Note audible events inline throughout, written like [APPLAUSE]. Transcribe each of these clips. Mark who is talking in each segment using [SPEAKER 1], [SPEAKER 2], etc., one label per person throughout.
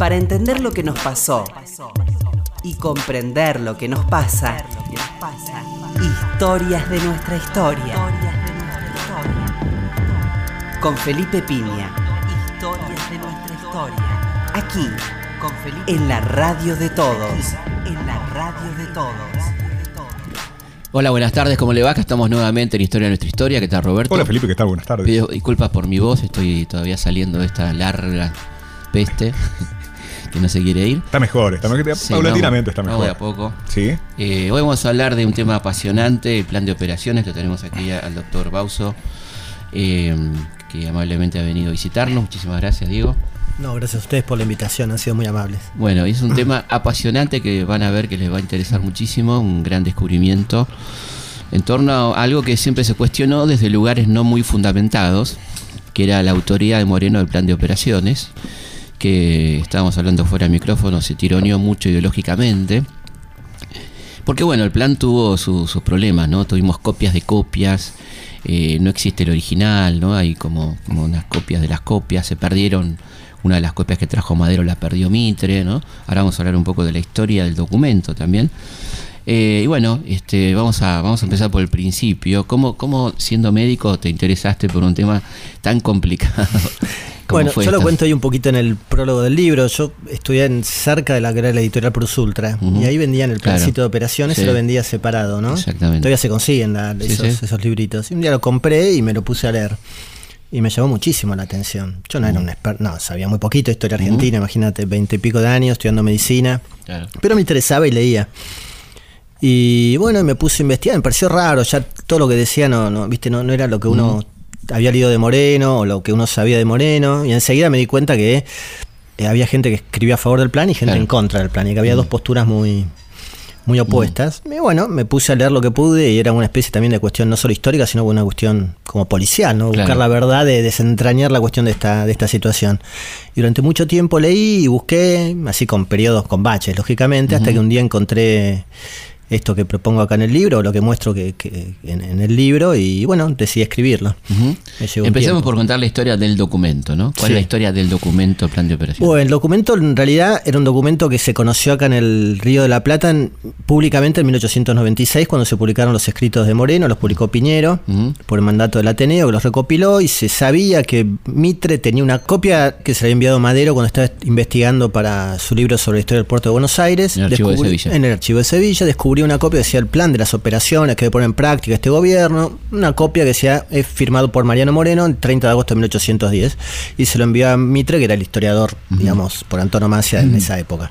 [SPEAKER 1] Para entender lo que nos pasó y comprender lo que nos pasa, historias de nuestra historia. Con Felipe Piña. Historias de nuestra historia. Aquí, con Felipe, en la radio de todos. En la radio de todos.
[SPEAKER 2] Hola, buenas tardes, ¿cómo le va? Acá estamos nuevamente en Historia de nuestra historia. ¿Qué tal, Roberto?
[SPEAKER 3] Hola Felipe, ¿qué tal? Buenas tardes.
[SPEAKER 2] Pido disculpas por mi voz, estoy todavía saliendo de esta larga peste que no se quiere ir.
[SPEAKER 3] Está mejor, está mejor.
[SPEAKER 2] Sí,
[SPEAKER 3] paulatinamente está mejor.
[SPEAKER 2] de a poco.
[SPEAKER 3] Sí.
[SPEAKER 2] Eh, hoy vamos a hablar de un tema apasionante, el plan de operaciones. Lo tenemos aquí al doctor Bauso, eh, que amablemente ha venido a visitarnos. Muchísimas gracias, Diego.
[SPEAKER 4] No, gracias a ustedes por la invitación, han sido muy amables.
[SPEAKER 2] Bueno, es un tema [CLEARS THROAT] apasionante que van a ver que les va a interesar muchísimo, un gran descubrimiento en torno a algo que siempre se cuestionó desde lugares no muy fundamentados, que era la autoría de Moreno del plan de operaciones, que estábamos hablando fuera del micrófono, se tironeó mucho ideológicamente. Porque bueno, el plan tuvo su- sus problemas, ¿no? Tuvimos copias de copias, eh, no existe el original, ¿no? Hay como, como unas copias de las copias, se perdieron, una de las copias que trajo Madero la perdió Mitre, ¿no? Ahora vamos a hablar un poco de la historia del documento también. Eh, y bueno, este, vamos, a, vamos a empezar por el principio. ¿Cómo, ¿Cómo, siendo médico, te interesaste por un tema tan complicado? [LAUGHS]
[SPEAKER 4] Bueno,
[SPEAKER 2] fue
[SPEAKER 4] yo lo cuento ahí un poquito en el prólogo del libro. Yo estudié en, cerca de la que era la editorial Plus Ultra
[SPEAKER 2] Ujú.
[SPEAKER 4] y ahí vendían el
[SPEAKER 2] Claro.
[SPEAKER 4] plancito de operaciones
[SPEAKER 2] Sí.
[SPEAKER 4] y lo vendía separado, ¿no?
[SPEAKER 2] Exactamente.
[SPEAKER 4] Todavía se consiguen la-
[SPEAKER 2] Sí,
[SPEAKER 4] esos,
[SPEAKER 2] sí.
[SPEAKER 4] esos libritos. Y un día lo compré y me lo puse a leer. Y me llamó muchísimo la atención. Yo no era un experto, no, sabía muy poquito de historia argentina, imagínate, veinte y pico de años estudiando medicina.
[SPEAKER 2] Claro.
[SPEAKER 4] Pero me interesaba y leía. Y bueno, me puse a investigar, me pareció raro, ya todo lo que decía no, no, viste, no, no era lo que uno había leído de Moreno o lo que uno sabía de Moreno. Y enseguida me di cuenta que eh, había gente que escribía a favor del plan y gente
[SPEAKER 2] Claro.
[SPEAKER 4] en contra del plan, y que había dos posturas muy, muy opuestas. Y bueno, me puse a leer lo que pude y era una especie también de cuestión no solo histórica, sino una cuestión como policial, ¿no? Buscar la verdad, de desentrañar la cuestión de esta, de esta situación. Y durante mucho tiempo leí y busqué, así con periodos, con baches, lógicamente, hasta que un día encontré esto que propongo acá en el libro, lo que muestro que, que en, en el libro, y bueno, decidí escribirlo.
[SPEAKER 2] Empecemos por contar la historia del documento, ¿no? ¿Cuál
[SPEAKER 4] Sí.
[SPEAKER 2] es la historia del documento plan de operaciones?
[SPEAKER 4] Bueno, el documento en realidad era un documento que se conoció acá en el Río de la Plata en- públicamente en 1896, cuando se publicaron los escritos de Moreno, los publicó Piñero, por el mandato del Ateneo, que los recopiló, y se sabía que Mitre tenía una copia que se le había enviado a Madero cuando estaba investigando para su libro sobre la historia del puerto de Buenos Aires.
[SPEAKER 2] En el archivo de Sevilla.
[SPEAKER 4] En el archivo de Sevilla, descubrió una copia que decía el plan de las operaciones que debe poner en práctica este gobierno, una copia que decía es firmado por Mariano Moreno el 30 de agosto de 1810, y se lo envió a Mitre, que era el historiador, digamos, por antonomasia en esa época.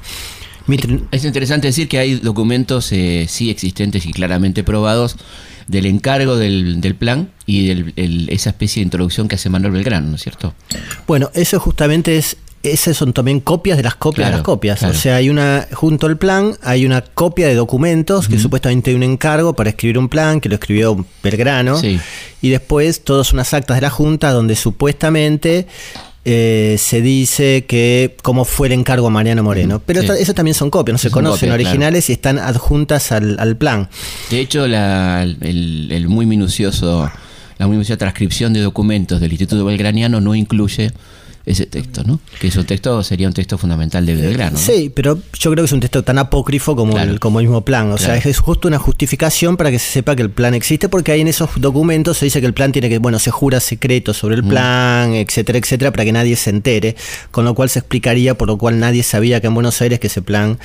[SPEAKER 4] Mitre,
[SPEAKER 2] Es interesante decir que hay documentos eh, sí existentes y claramente probados del encargo del, del plan y el- esa especie de introducción que hace Manuel Belgrano, ¿no es cierto?
[SPEAKER 4] Bueno, eso justamente es, esas son también copias de las copias de las copias.
[SPEAKER 2] claro.
[SPEAKER 4] O sea, hay una, junto al plan, hay una copia de documentos que supuestamente hay un encargo para escribir un plan, que lo escribió Belgrano.
[SPEAKER 2] Sí.
[SPEAKER 4] Y después todas unas actas de la Junta donde supuestamente eh, se dice que cómo fue el encargo a Mariano Moreno. Pero
[SPEAKER 2] sí.
[SPEAKER 4] esas también son copias, no se
[SPEAKER 2] Son
[SPEAKER 4] conocen
[SPEAKER 2] copias, claro.
[SPEAKER 4] originales y están adjuntas al, al plan.
[SPEAKER 2] De hecho, la- el, el muy minucioso, la muy minuciosa transcripción de documentos del Instituto Belgraniano no incluye ese texto, ¿no? Que ese texto sería un texto fundamental de Belgrano. ¿no?
[SPEAKER 4] Sí, pero yo creo que es un texto tan apócrifo como,
[SPEAKER 2] Claro.
[SPEAKER 4] el, como el mismo plan. O sea, es justo una justificación para que se sepa que el plan existe, porque ahí en esos documentos se dice que el plan tiene que, bueno, se jura secreto sobre
[SPEAKER 2] Mm.
[SPEAKER 4] el plan, etcétera, etcétera, para que nadie se entere. Con lo cual se explicaría por lo cual nadie sabía que en Buenos Aires que ese plan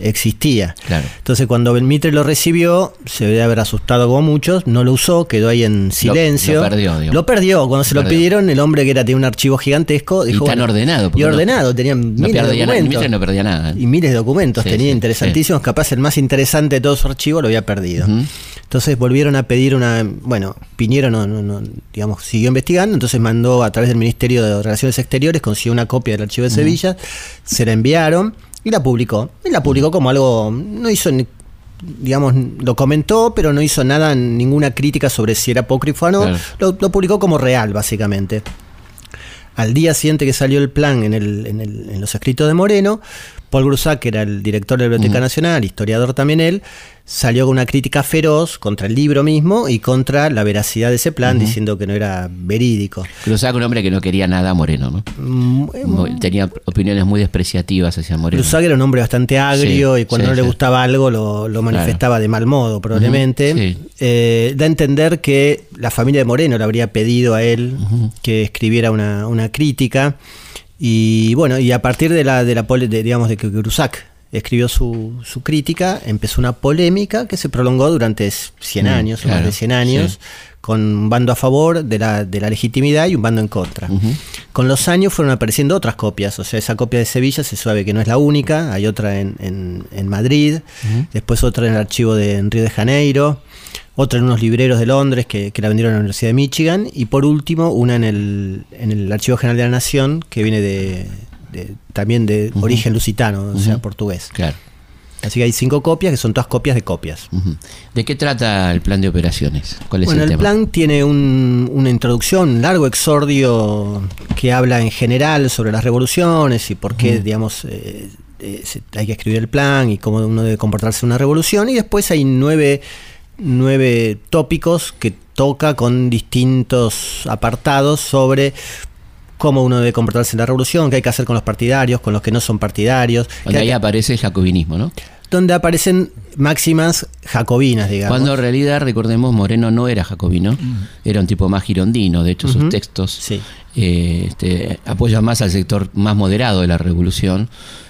[SPEAKER 4] existía.
[SPEAKER 2] Claro.
[SPEAKER 4] Entonces cuando Belmitre lo recibió, se debe haber asustado como muchos, no lo usó, quedó ahí en silencio.
[SPEAKER 2] lo perdió, digamos.
[SPEAKER 4] Lo perdió. Cuando se
[SPEAKER 2] Lo
[SPEAKER 4] pidieron, el hombre que era tenía un archivo gigantesco,
[SPEAKER 2] Y
[SPEAKER 4] dijo,
[SPEAKER 2] tan
[SPEAKER 4] bueno,
[SPEAKER 2] ordenado.
[SPEAKER 4] Y
[SPEAKER 2] no-
[SPEAKER 4] ordenado, tenía
[SPEAKER 2] no
[SPEAKER 4] miles de documentos.
[SPEAKER 2] Mitre no perdía nada.
[SPEAKER 4] Y miles de documentos
[SPEAKER 2] Sí,
[SPEAKER 4] tenía
[SPEAKER 2] sí,
[SPEAKER 4] interesantísimos, capaz el más interesante de todo su archivo lo había perdido. Entonces volvieron a pedir una, bueno, Piñero no, no, no, digamos, siguió investigando, entonces mandó a través del Ministerio de Relaciones Exteriores, consiguió una copia del archivo de Sevilla, se la enviaron y la publicó. Y la publicó como algo, no hizo ni- digamos, lo comentó, pero no hizo nada, ninguna crítica sobre si era apócrifo o no.
[SPEAKER 2] Claro.
[SPEAKER 4] Lo, lo publicó como real, básicamente. Al día siguiente que salió el plan en, el- en el- en los escritos de Moreno, Paul Grusac, que era el director de la Biblioteca Nacional, historiador también él, salió con una crítica feroz contra el libro mismo y contra la veracidad de ese plan, diciendo que no era verídico.
[SPEAKER 2] Grusac, un hombre que no quería nada a Moreno, ¿no?
[SPEAKER 4] Mm,
[SPEAKER 2] Tenía opiniones muy despreciativas hacia Moreno.
[SPEAKER 4] Grusac era un hombre bastante agrio
[SPEAKER 2] Sí,
[SPEAKER 4] y cuando
[SPEAKER 2] sí,
[SPEAKER 4] no le
[SPEAKER 2] sí.
[SPEAKER 4] gustaba algo lo, lo manifestaba de mal modo, probablemente. Eh, da a entender que la familia de Moreno le habría pedido a él que escribiera una, una crítica. Y bueno, y a partir de la, de la pole- de, digamos, de que Grusac escribió su, su crítica, empezó una polémica que se prolongó durante 100
[SPEAKER 2] Mm,
[SPEAKER 4] años, más de 100 años,
[SPEAKER 2] sí.
[SPEAKER 4] con un bando a favor de la, de la legitimidad y un bando en contra. Con los años fueron apareciendo otras copias, o sea, esa copia de Sevilla se sabe que no es la única, hay otra en, en- en Madrid, después otra en el archivo de en Río de Janeiro, otra en unos libreros de Londres que, que la vendieron a la Universidad de Michigan, y por último una en el, en el Archivo General de la Nación, que viene de, de- también de origen lusitano, o sea, portugués.
[SPEAKER 2] Claro.
[SPEAKER 4] Así que hay cinco copias, que son todas copias de copias.
[SPEAKER 2] ¿De qué trata el plan de operaciones? ¿Cuál es
[SPEAKER 4] Bueno,
[SPEAKER 2] el,
[SPEAKER 4] el,
[SPEAKER 2] tema?
[SPEAKER 4] plan tiene un- una introducción, un largo exordio que habla en general sobre las revoluciones y por qué, digamos, eh, eh, hay que escribir el plan y cómo uno debe comportarse en una revolución. Y después hay nueve, nueve tópicos que toca con distintos apartados sobre cómo uno debe comportarse en la revolución, qué hay que hacer con los partidarios, con los que no son partidarios,
[SPEAKER 2] Donde ahí
[SPEAKER 4] que-
[SPEAKER 2] aparece el jacobinismo, ¿no?
[SPEAKER 4] donde aparecen máximas jacobinas, digamos.
[SPEAKER 2] Cuando en realidad, recordemos, Moreno no era jacobino, era un tipo más girondino. De hecho, sus textos
[SPEAKER 4] Sí.
[SPEAKER 2] eh, este, apoyan más al sector más moderado de la revolución.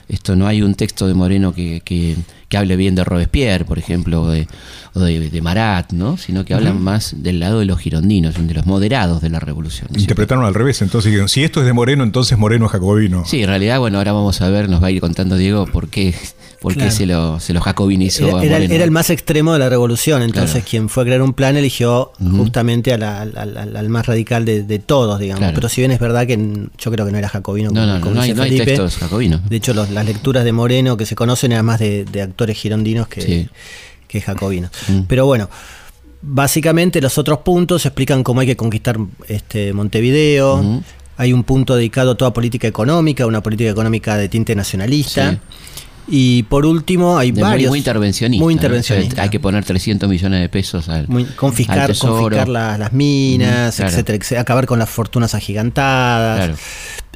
[SPEAKER 2] Esto no hay un texto de Moreno que, que- que hable bien de Robespierre, por ejemplo, o de, o de- de Marat, ¿no? sino que hablan más del lado de los girondinos, de los moderados de la revolución.
[SPEAKER 3] Interpretaron al revés, entonces dijeron, si esto es de Moreno, entonces Moreno es jacobino.
[SPEAKER 2] Sí, en realidad, bueno, ahora vamos a ver, nos va a ir contando Diego por qué, por qué
[SPEAKER 4] Claro.
[SPEAKER 2] se, lo, se lo jacobinizó
[SPEAKER 4] Era, el más extremo de la revolución, entonces
[SPEAKER 2] Claro.
[SPEAKER 4] quien fue a crear un plan eligió justamente a la- al, al- al más radical de, de todos, digamos.
[SPEAKER 2] Claro.
[SPEAKER 4] Pero si bien es verdad que yo creo que no era jacobino,
[SPEAKER 2] No,
[SPEAKER 4] como-
[SPEAKER 2] no,
[SPEAKER 4] como
[SPEAKER 2] no hay,
[SPEAKER 4] dice
[SPEAKER 2] no hay
[SPEAKER 4] Felipe.
[SPEAKER 2] textos jacobinos.
[SPEAKER 4] De hecho, los- las lecturas de Moreno que se conocen eran más de, de actores girondinos que,
[SPEAKER 2] Sí.
[SPEAKER 4] que jacobinos.
[SPEAKER 2] Mm.
[SPEAKER 4] Pero bueno, básicamente los otros puntos explican cómo hay que conquistar este Montevideo. Hay un punto dedicado a toda política económica, una política económica de tinte nacionalista.
[SPEAKER 2] Sí.
[SPEAKER 4] Y por último, hay
[SPEAKER 2] De
[SPEAKER 4] varios.
[SPEAKER 2] muy, intervencionista. Hay que poner 300 millones de pesos al,
[SPEAKER 4] Muy-
[SPEAKER 2] al
[SPEAKER 4] confiscar,
[SPEAKER 2] tesoro.
[SPEAKER 4] confiscar la- las minas,
[SPEAKER 2] claro.
[SPEAKER 4] etcétera, etcétera, acabar con las fortunas agigantadas.
[SPEAKER 2] Claro.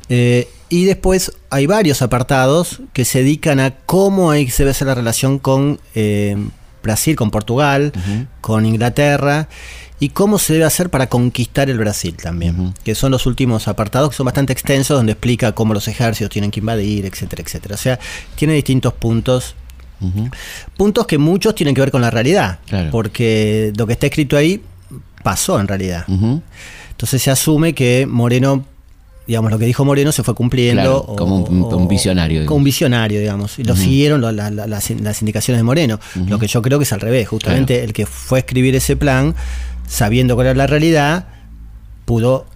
[SPEAKER 4] Eh, y después hay varios apartados que se dedican a cómo hay, se debe hacer la relación con eh, Brasil, con Portugal, con Inglaterra y cómo se debe hacer para conquistar el Brasil también, que son los últimos apartados que son bastante extensos donde explica cómo los ejércitos tienen que invadir, etcétera, etcétera. O sea, tiene distintos puntos puntos que muchos tienen que ver con la realidad,
[SPEAKER 2] Claro.
[SPEAKER 4] porque lo que está escrito ahí pasó en realidad. Entonces se asume que Moreno, digamos, lo que dijo Moreno se fue cumpliendo.
[SPEAKER 2] Claro, como un- un visionario,
[SPEAKER 4] Como un visionario, digamos. Y lo siguieron lo- la- la- las, las indicaciones de Moreno. Lo que yo creo que es al revés. Justamente el que fue a escribir ese plan, sabiendo cuál era la realidad, pudo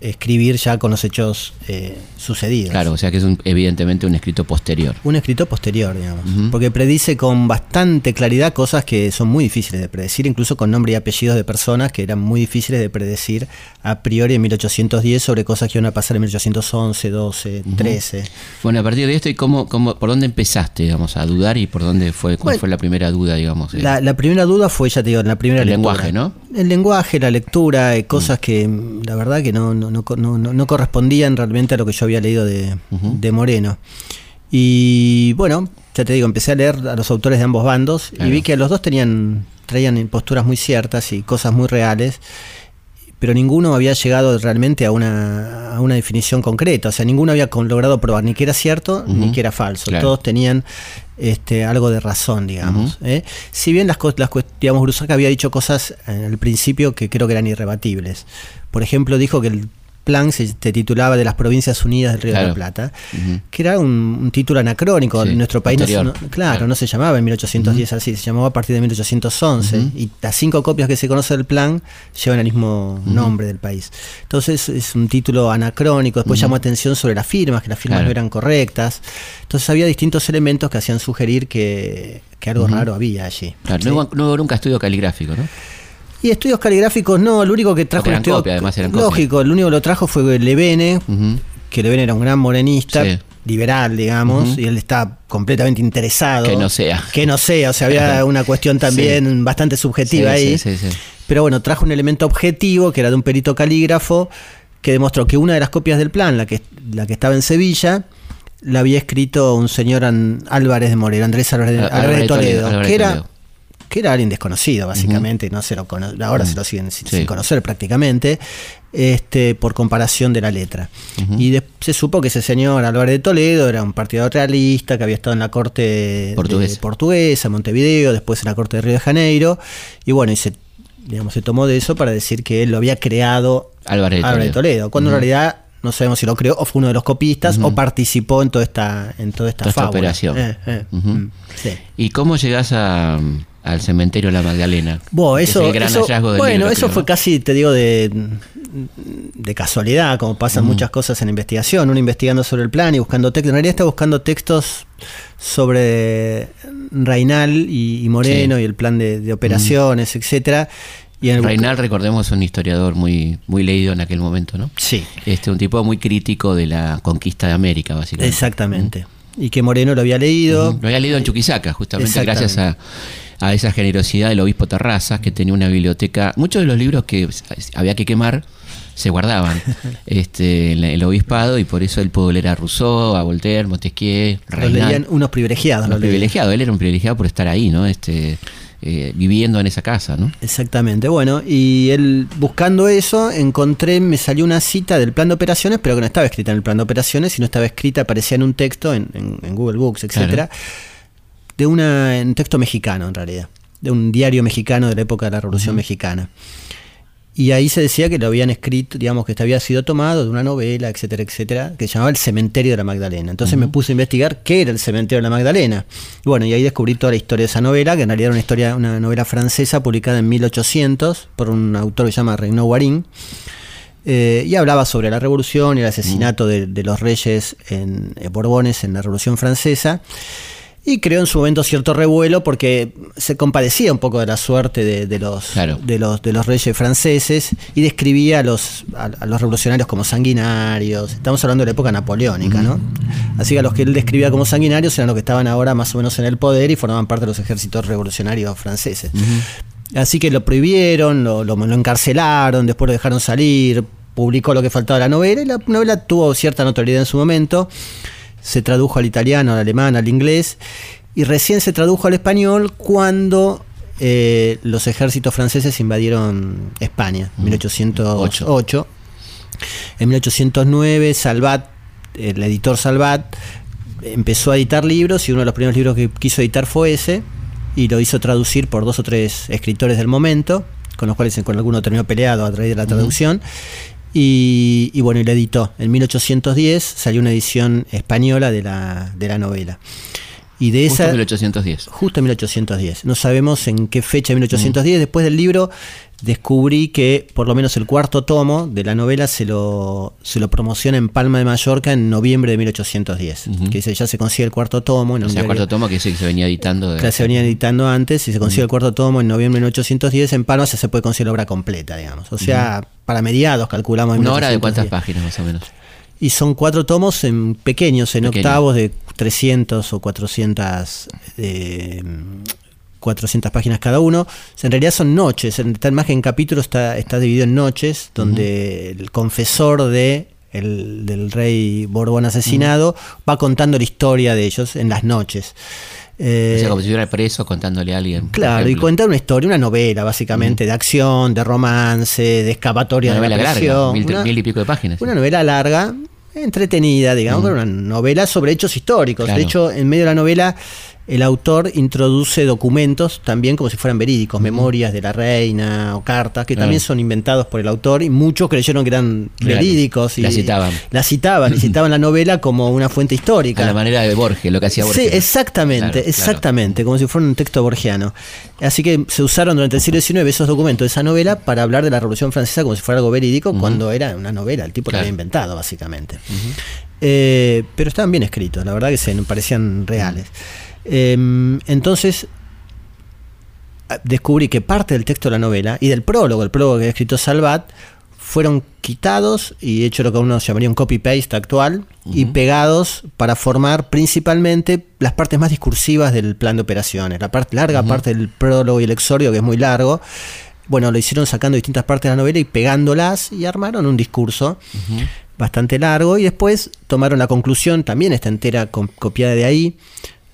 [SPEAKER 4] Escribir ya con los hechos eh, sucedidos.
[SPEAKER 2] Claro, o sea que es un- evidentemente un escrito posterior.
[SPEAKER 4] Un escrito posterior, digamos. Porque predice con bastante claridad cosas que son muy difíciles de predecir, incluso con nombre y apellidos de personas que eran muy difíciles de predecir a priori en 1810 sobre cosas que iban a pasar en 1811, 12, 13.
[SPEAKER 2] Bueno, a partir de esto, ¿y cómo, cómo, por dónde empezaste, digamos, a dudar y por dónde fue, cuál
[SPEAKER 4] Bueno,
[SPEAKER 2] fue la primera duda, digamos? eh?
[SPEAKER 4] La, la primera duda fue, ya te digo, en la primera
[SPEAKER 2] El
[SPEAKER 4] lectura.
[SPEAKER 2] lenguaje, ¿no?
[SPEAKER 4] El lenguaje, la lectura, eh, cosas que mm, la verdad que no, no, no, no- correspondían realmente a lo que yo había leído de, de Moreno. Y bueno, ya te digo, empecé a leer a los autores de ambos bandos
[SPEAKER 2] Claro.
[SPEAKER 4] y vi que los dos tenían traían posturas muy ciertas y cosas muy reales, pero ninguno había llegado realmente a una, a una definición concreta. O sea, ninguno había con- logrado probar ni que era cierto ni que era falso.
[SPEAKER 2] Claro.
[SPEAKER 4] Todos tenían este, algo de razón, digamos. ¿eh? Si bien las, las digamos, Grusac había dicho cosas en el principio que creo que eran irrebatibles. Por ejemplo, dijo que el plan se, se titulaba de las Provincias Unidas del Río de
[SPEAKER 2] Claro.
[SPEAKER 4] la Plata, que era un, un título anacrónico.
[SPEAKER 2] Sí,
[SPEAKER 4] en nuestro país, no claro,
[SPEAKER 2] Claro.
[SPEAKER 4] no se llamaba en 1810 así, se llamaba a partir de 1811. Y las cinco copias que se conoce del plan llevan el mismo nombre del país. Entonces es un título anacrónico. Después llamó atención sobre las firmas, que las firmas
[SPEAKER 2] Claro.
[SPEAKER 4] no eran correctas. Entonces había distintos elementos que hacían sugerir que, que algo raro había allí.
[SPEAKER 2] Claro,
[SPEAKER 4] ¿sí?
[SPEAKER 2] no, no hubo nunca estudio caligráfico, ¿no?
[SPEAKER 4] Y estudios caligráficos, no, el único que trajo
[SPEAKER 2] eran
[SPEAKER 4] estudio-
[SPEAKER 2] copias, además eran.
[SPEAKER 4] Lógico, el único que lo trajo fue Levene, que Levene era un gran morenista,
[SPEAKER 2] Sí.
[SPEAKER 4] liberal, digamos, y él está completamente interesado.
[SPEAKER 2] Que no sea.
[SPEAKER 4] Que no sea, o sea, había una cuestión también bastante subjetiva ahí.
[SPEAKER 2] Sí, sí, sí.
[SPEAKER 4] Pero bueno, trajo un elemento objetivo que era de un perito calígrafo que demostró que una de las copias del plan, la que, la que estaba en Sevilla, la había escrito un señor An- Álvarez de Moreno, Andrés Álvarez de,
[SPEAKER 2] Á-
[SPEAKER 4] Álvarez de Toledo,
[SPEAKER 2] Álvarez
[SPEAKER 4] que era. Que era alguien desconocido básicamente, no se lo cono- ahora se lo siguen sin,
[SPEAKER 2] Sí.
[SPEAKER 4] sin conocer prácticamente, este, por comparación de la letra. Y de- se supo que ese señor Álvarez de Toledo era un partido realista que había estado en la corte de-
[SPEAKER 2] Portuguesa.
[SPEAKER 4] portuguesa, Montevideo, después en la corte de Río de Janeiro, y bueno, y se, digamos, se tomó de eso para decir que él lo había creado
[SPEAKER 2] Álvarez de
[SPEAKER 4] Álvarez de
[SPEAKER 2] Toledo.
[SPEAKER 4] Cuando en realidad no sabemos si lo creó o fue uno de los copistas o participó en toda esta, en toda esta,
[SPEAKER 2] Toda esta
[SPEAKER 4] fábula.
[SPEAKER 2] operación.
[SPEAKER 4] Eh, eh, mm, sí.
[SPEAKER 2] ¿Y cómo llegás a, al cementerio La Magdalena?
[SPEAKER 4] Bueno,
[SPEAKER 2] es
[SPEAKER 4] eso,
[SPEAKER 2] el gran
[SPEAKER 4] eso-
[SPEAKER 2] hallazgo del
[SPEAKER 4] bueno,
[SPEAKER 2] libro,
[SPEAKER 4] eso
[SPEAKER 2] creo,
[SPEAKER 4] fue
[SPEAKER 2] ¿no?
[SPEAKER 4] casi, te digo, de, de casualidad, como pasan muchas cosas en investigación, uno investigando sobre el plan y buscando textos. En realidad está buscando textos sobre Reinal y, y Moreno
[SPEAKER 2] Sí.
[SPEAKER 4] y el plan de, de operaciones, etcétera. Y el-
[SPEAKER 2] Reinal, recordemos, un historiador muy, muy leído en aquel momento, ¿no?
[SPEAKER 4] Sí,
[SPEAKER 2] Este, un tipo muy crítico de la conquista de América, básicamente.
[SPEAKER 4] exactamente. Y que Moreno lo había leído.
[SPEAKER 2] Lo había leído en Chuquisaca, justamente gracias a, a esa generosidad del obispo Terrazas, que tenía una biblioteca. Muchos de los libros que había que quemar se guardaban [LAUGHS] este, en el obispado y por eso él pudo leer a Rousseau, a Voltaire, Montesquieu,
[SPEAKER 4] Lo leían unos privilegiados.
[SPEAKER 2] Unos privilegiados. Él era un privilegiado por estar ahí, ¿no? Este, eh, viviendo en esa casa, ¿no?
[SPEAKER 4] Exactamente, bueno, y él buscando eso encontré, me salió una cita del plan de operaciones, pero que no estaba escrita en el plan de operaciones, sino estaba escrita, aparecía en un texto, en, en- en Google Books, etcétera, de una, un texto mexicano en realidad, de un diario mexicano de la época de la Revolución Mexicana. Y ahí se decía que lo habían escrito, digamos, que este había sido tomado de una novela, etcétera, etcétera, que se llamaba El Cementerio de la Magdalena. Entonces me puse a investigar qué era el Cementerio de la Magdalena. Y bueno, y ahí descubrí toda la historia de esa novela, que en realidad era una historia, una novela francesa publicada en 1800 por un autor que se llama Renaud Warin. Eh, y hablaba sobre la revolución y el asesinato de, de los reyes en, eh, borbones en la revolución francesa. Y creó en su momento cierto revuelo porque se compadecía un poco de la suerte de, de los,
[SPEAKER 2] Claro.
[SPEAKER 4] de, los, de los reyes franceses y describía a los, a, a los revolucionarios como sanguinarios. Estamos hablando de la época napoleónica, ¿no? Así que a los que él describía como sanguinarios eran los que estaban ahora más o menos en el poder y formaban parte de los ejércitos revolucionarios franceses. Así que lo prohibieron, lo, lo- lo encarcelaron, después lo dejaron salir, publicó lo que faltaba de la novela y la novela tuvo cierta notoriedad en su momento. Se tradujo al italiano, al alemán, al inglés y recién se tradujo al español cuando eh, los ejércitos franceses invadieron España en 1808. En 1809 Salvat, el editor Salvat, empezó a editar libros y uno de los primeros libros que quiso editar fue ese y lo hizo traducir por dos o tres escritores del momento, con los cuales con alguno terminó peleado a través de la traducción. Y, bueno, y lo editó. En 1810 salió una edición española de la, de la novela. Y de
[SPEAKER 2] Justo
[SPEAKER 4] esa,
[SPEAKER 2] en 1810.
[SPEAKER 4] Justo en 1810. No sabemos en qué fecha de 1810. Después del libro descubrí que por lo menos el cuarto tomo de la novela se lo, se lo promociona en Palma de Mallorca en noviembre de 1810.
[SPEAKER 2] Ujú.
[SPEAKER 4] Que dice, ya se consigue el cuarto tomo. En
[SPEAKER 2] O sea,
[SPEAKER 4] diario-
[SPEAKER 2] cuarto tomo que sí que se venía editando. de-
[SPEAKER 4] que se venía editando antes y se consigue el cuarto tomo en noviembre de 1810. En Palma ya se puede conseguir la obra completa, digamos. O sea, para mediados calculamos. en
[SPEAKER 2] ¿Una hora de
[SPEAKER 4] 1810.
[SPEAKER 2] cuántas páginas más o menos?
[SPEAKER 4] Y son cuatro tomos en pequeños, en
[SPEAKER 2] Pequeño.
[SPEAKER 4] octavos de 300 o 400, eh, 400 páginas cada uno. En realidad son noches, en, tal más que en capítulos está, está dividido en noches, donde el confesor de el, del rey Borbón asesinado va contando la historia de ellos en las noches. Eh,
[SPEAKER 2] o sea, como si estuviera preso contándole a alguien.
[SPEAKER 4] Claro, y contar una historia, una novela básicamente, de acción, de romance, de escapatoria
[SPEAKER 2] Una
[SPEAKER 4] de la
[SPEAKER 2] novela larga,
[SPEAKER 4] prisión.
[SPEAKER 2] mil,
[SPEAKER 4] Una-
[SPEAKER 2] mil y pico de páginas.
[SPEAKER 4] una novela larga, entretenida, digamos, pero una novela sobre hechos históricos.
[SPEAKER 2] Claro.
[SPEAKER 4] De hecho, en medio de la novela, el autor introduce documentos también como si fueran verídicos, memorias de la reina o cartas, que también son inventados por el autor y muchos creyeron que eran verídicos. Y
[SPEAKER 2] La citaban.
[SPEAKER 4] La citaban y [LAUGHS] citaban la novela como una fuente histórica.
[SPEAKER 2] a la manera de Borges, lo que hacía Borges.
[SPEAKER 4] Sí, exactamente,
[SPEAKER 2] Claro, claro.
[SPEAKER 4] exactamente, como si fuera un texto borgiano. Así que se usaron durante el siglo XIX esos documentos de esa novela para hablar de la Revolución Francesa como si fuera algo verídico, cuando era una novela, el tipo
[SPEAKER 2] Claro.
[SPEAKER 4] la había inventado, básicamente. Eh, pero estaban bien escritos, la verdad que se parecían reales. Eh, entonces, descubrí que parte del texto de la novela y del prólogo, el prólogo que había escrito Salvat, fueron quitados y hecho lo que uno llamaría un copy-paste actual y pegados para formar principalmente las partes más discursivas del plan de operaciones. La parte larga parte del prólogo y el exordio, que es muy largo, bueno, lo hicieron sacando distintas partes de la novela y pegándolas y armaron un discurso bastante largo y después tomaron la conclusión, también está entera copiada de ahí.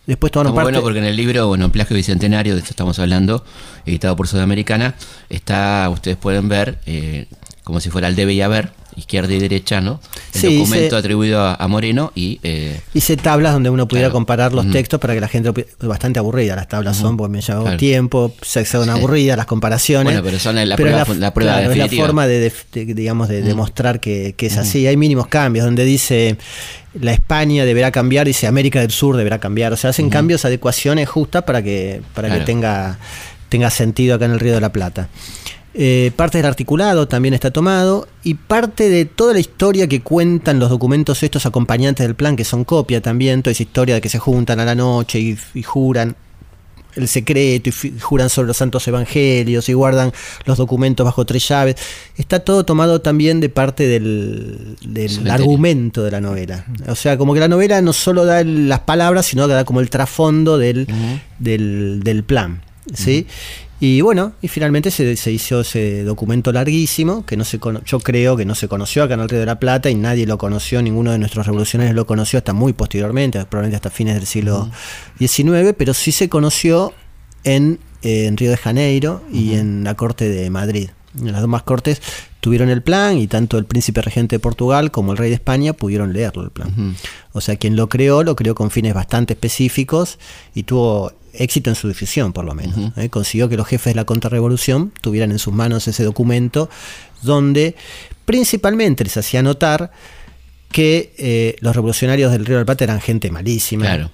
[SPEAKER 4] Después
[SPEAKER 2] muy
[SPEAKER 4] parte...
[SPEAKER 2] bueno porque en el libro, bueno, Plagio Bicentenario, de esto estamos hablando, editado por Sudamericana, está, ustedes pueden ver, eh, como si fuera el debe y haber, izquierda y derecha, ¿no? El
[SPEAKER 4] Sí,
[SPEAKER 2] documento atribuido a, a Moreno y eh,
[SPEAKER 4] Hice tablas donde uno pudiera
[SPEAKER 2] Claro.
[SPEAKER 4] comparar los textos para que la gente... Bastante aburridas las tablas son, porque me llevó
[SPEAKER 2] Claro.
[SPEAKER 4] tiempo, se son
[SPEAKER 2] Sí.
[SPEAKER 4] aburridas las comparaciones.
[SPEAKER 2] Bueno, pero son la
[SPEAKER 4] Pero
[SPEAKER 2] prueba
[SPEAKER 4] la,
[SPEAKER 2] la prueba
[SPEAKER 4] claro, es la forma de, digamos, de demostrar que, que es así. Hay mínimos cambios, donde dice la España deberá cambiar, dice América del Sur deberá cambiar. O sea, hacen cambios, adecuaciones justas para que, para que tenga, tenga sentido acá en el Río de la Plata. Eh, parte del articulado también está tomado y parte de toda la historia que cuentan los documentos estos acompañantes del plan, que son copia también, toda esa historia de que se juntan a la noche y, y juran el secreto y juran sobre los santos evangelios y guardan los documentos bajo tres llaves. Está todo tomado también de parte del, del argumento de la novela. O sea, como que la novela no solo da las palabras, sino que da como el trasfondo del, del, del plan. ¿sí? Y bueno, y finalmente se, se hizo ese documento larguísimo, que no se cono- yo creo que no se conoció acá en el Río de la Plata y nadie lo conoció, ninguno de nuestros revolucionarios lo conoció hasta muy posteriormente, probablemente hasta fines del siglo XIX, pero sí se conoció en, eh, en Río de Janeiro y en la Corte de Madrid. En las dos más cortes tuvieron el plan y tanto el príncipe regente de Portugal como el rey de España pudieron leerlo el plan. O sea, quien lo creó, lo creó con fines bastante específicos y tuvo éxito en su difusión, por lo menos. ¿eh? Consiguió que los jefes de la contrarrevolución tuvieran en sus manos ese documento donde principalmente les hacía notar que eh, los revolucionarios del Río de la Plata eran gente malísima.
[SPEAKER 2] claro,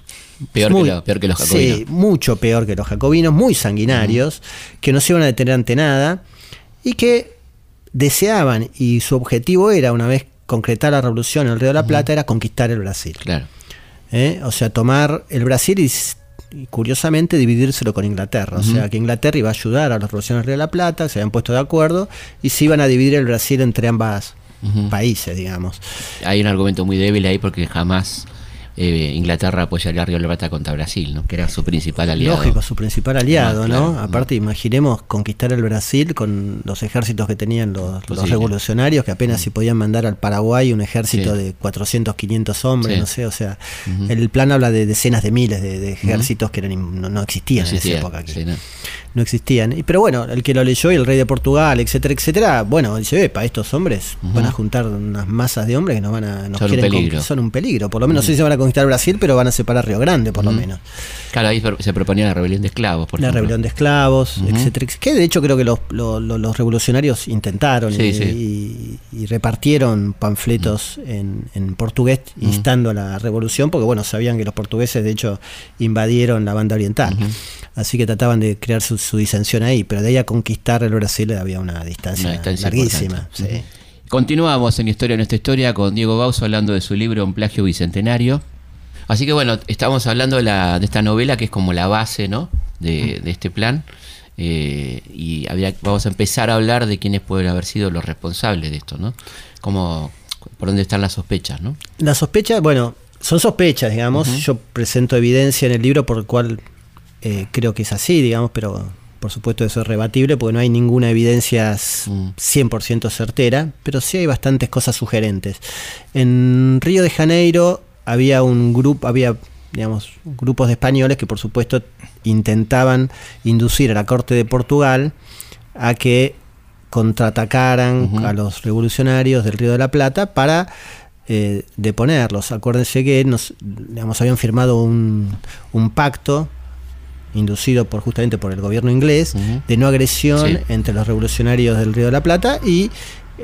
[SPEAKER 2] peor,
[SPEAKER 4] Muy-
[SPEAKER 2] que, lo- peor que los jacobinos.
[SPEAKER 4] Sí, mucho peor que los jacobinos, muy sanguinarios, que no se iban a detener ante nada y que deseaban y su objetivo era, una vez concretar la revolución en el Río de la Plata, era conquistar el Brasil.
[SPEAKER 2] Claro.
[SPEAKER 4] ¿eh? O sea, tomar el Brasil y, y curiosamente dividírselo con Inglaterra. O sea, que Inglaterra iba a ayudar a los revolucionarios de la Plata, se habían puesto de acuerdo y se iban a dividir el Brasil entre ambas países, digamos.
[SPEAKER 2] Hay un argumento muy débil ahí porque jamás eh, Inglaterra apoyaría a Río Plata contra Brasil, ¿no? que era su principal aliado.
[SPEAKER 4] Lógico, su principal aliado,
[SPEAKER 2] No,
[SPEAKER 4] ¿no?
[SPEAKER 2] claro,
[SPEAKER 4] Aparte, imaginemos conquistar el Brasil con los ejércitos que tenían los, revolucionarios, que apenas si podían mandar al Paraguay un ejército
[SPEAKER 2] Sí.
[SPEAKER 4] de 400, 500 hombres,
[SPEAKER 2] Sí.
[SPEAKER 4] no sé, o sea, el plan habla de decenas de miles de, de ejércitos que eran no, no existían
[SPEAKER 2] No
[SPEAKER 4] en
[SPEAKER 2] existía,
[SPEAKER 4] esa época aquí.
[SPEAKER 2] sí, no.
[SPEAKER 4] Existían. Y, pero bueno, el que lo leyó y el rey de Portugal, etcétera, etcétera, bueno, dice, para estos hombres van a juntar unas masas de hombres que nos van a nos
[SPEAKER 2] Son un
[SPEAKER 4] quieren
[SPEAKER 2] peligro.
[SPEAKER 4] conqui- son un peligro. Por lo menos no sé si se van a conquistar Brasil, pero van a separar Río Grande, por lo menos.
[SPEAKER 2] Claro, ahí se proponía la rebelión de esclavos, por
[SPEAKER 4] la
[SPEAKER 2] ejemplo.
[SPEAKER 4] rebelión de esclavos, etcétera, etcétera, que de hecho creo que los, lo- lo- los revolucionarios intentaron
[SPEAKER 2] Sí,
[SPEAKER 4] y,
[SPEAKER 2] sí.
[SPEAKER 4] y- y repartieron panfletos en, en portugués instando a la revolución, porque bueno, sabían que los portugueses de hecho invadieron la banda oriental. Así que trataban de crear su, su disensión ahí, pero de ahí a conquistar el Brasil había una distancia,
[SPEAKER 2] Una distancia
[SPEAKER 4] larguísima. sí.
[SPEAKER 2] Continuamos en Historia en esta historia con Diego Bauso hablando de su libro Un plagio bicentenario. Así que bueno, estamos hablando de, la, de esta novela que es como la base ¿no? de, de este plan. Eh, y habría- vamos a empezar a hablar de quiénes pueden haber sido los responsables de esto, ¿no? Como, por dónde están las sospechas, ¿no?
[SPEAKER 4] La sospecha, bueno, son sospechas, digamos. Yo presento evidencia en el libro por el cual eh, creo que es así, digamos, pero por supuesto eso es rebatible porque no hay ninguna evidencia s-
[SPEAKER 2] Mm.
[SPEAKER 4] 100% certera, pero sí hay bastantes cosas sugerentes. En Río de Janeiro había un grupo, había digamos, grupos de españoles que por supuesto intentaban inducir a la corte de Portugal a que contraatacaran a los revolucionarios del Río de la Plata para eh, deponerlos. Acuérdense que nos, digamos, habían firmado un, un pacto inducido por justamente por el gobierno inglés de no agresión
[SPEAKER 2] Sí.
[SPEAKER 4] entre los revolucionarios del Río de la Plata y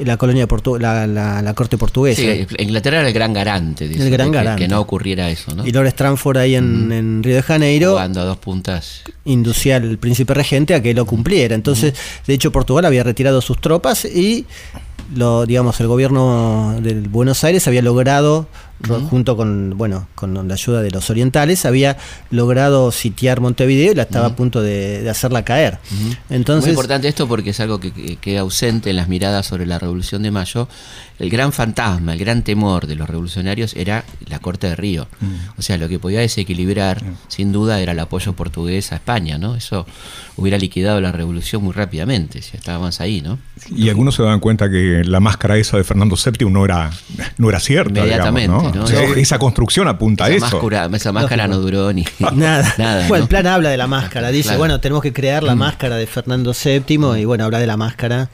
[SPEAKER 4] la colonia portu la, la- la corte portuguesa.
[SPEAKER 2] Sí, Inglaterra era el gran garante, dice,
[SPEAKER 4] El gran
[SPEAKER 2] que,
[SPEAKER 4] garante.
[SPEAKER 2] que no ocurriera eso, ¿no?
[SPEAKER 4] Y Lord Stranford ahí en, en Río de Janeiro
[SPEAKER 2] Jugando a dos puntas.
[SPEAKER 4] inducía al príncipe regente a que lo cumpliera. Entonces, de hecho, Portugal había retirado sus tropas y lo, digamos, el gobierno de Buenos Aires había logrado junto con, bueno, con la ayuda de los orientales, había logrado sitiar Montevideo y la estaba a punto de, de hacerla caer. Entonces,
[SPEAKER 2] Muy importante esto porque es algo que, que queda ausente en las miradas sobre la Revolución de Mayo. El gran fantasma, el gran temor de los revolucionarios era la Corte de Río. O sea, lo que podía desequilibrar, sin duda, era el apoyo portugués a España, ¿no? Eso hubiera liquidado la revolución muy rápidamente, si estábamos ahí, ¿no?
[SPEAKER 3] Y algunos se daban cuenta que la máscara esa de Fernando VII no era, no era cierta. digamos,
[SPEAKER 2] Inmediatamente, ¿no? Sí.
[SPEAKER 3] esa construcción apunta a eso.
[SPEAKER 2] máscara, esa máscara no duró ni [LAUGHS]
[SPEAKER 4] Nada.
[SPEAKER 2] nada.
[SPEAKER 4] bueno,
[SPEAKER 2] ¿no?
[SPEAKER 4] el plan habla de la máscara. Dice,
[SPEAKER 2] Claro.
[SPEAKER 4] bueno, tenemos que crear la máscara de Fernando VII y bueno, habla de la máscara.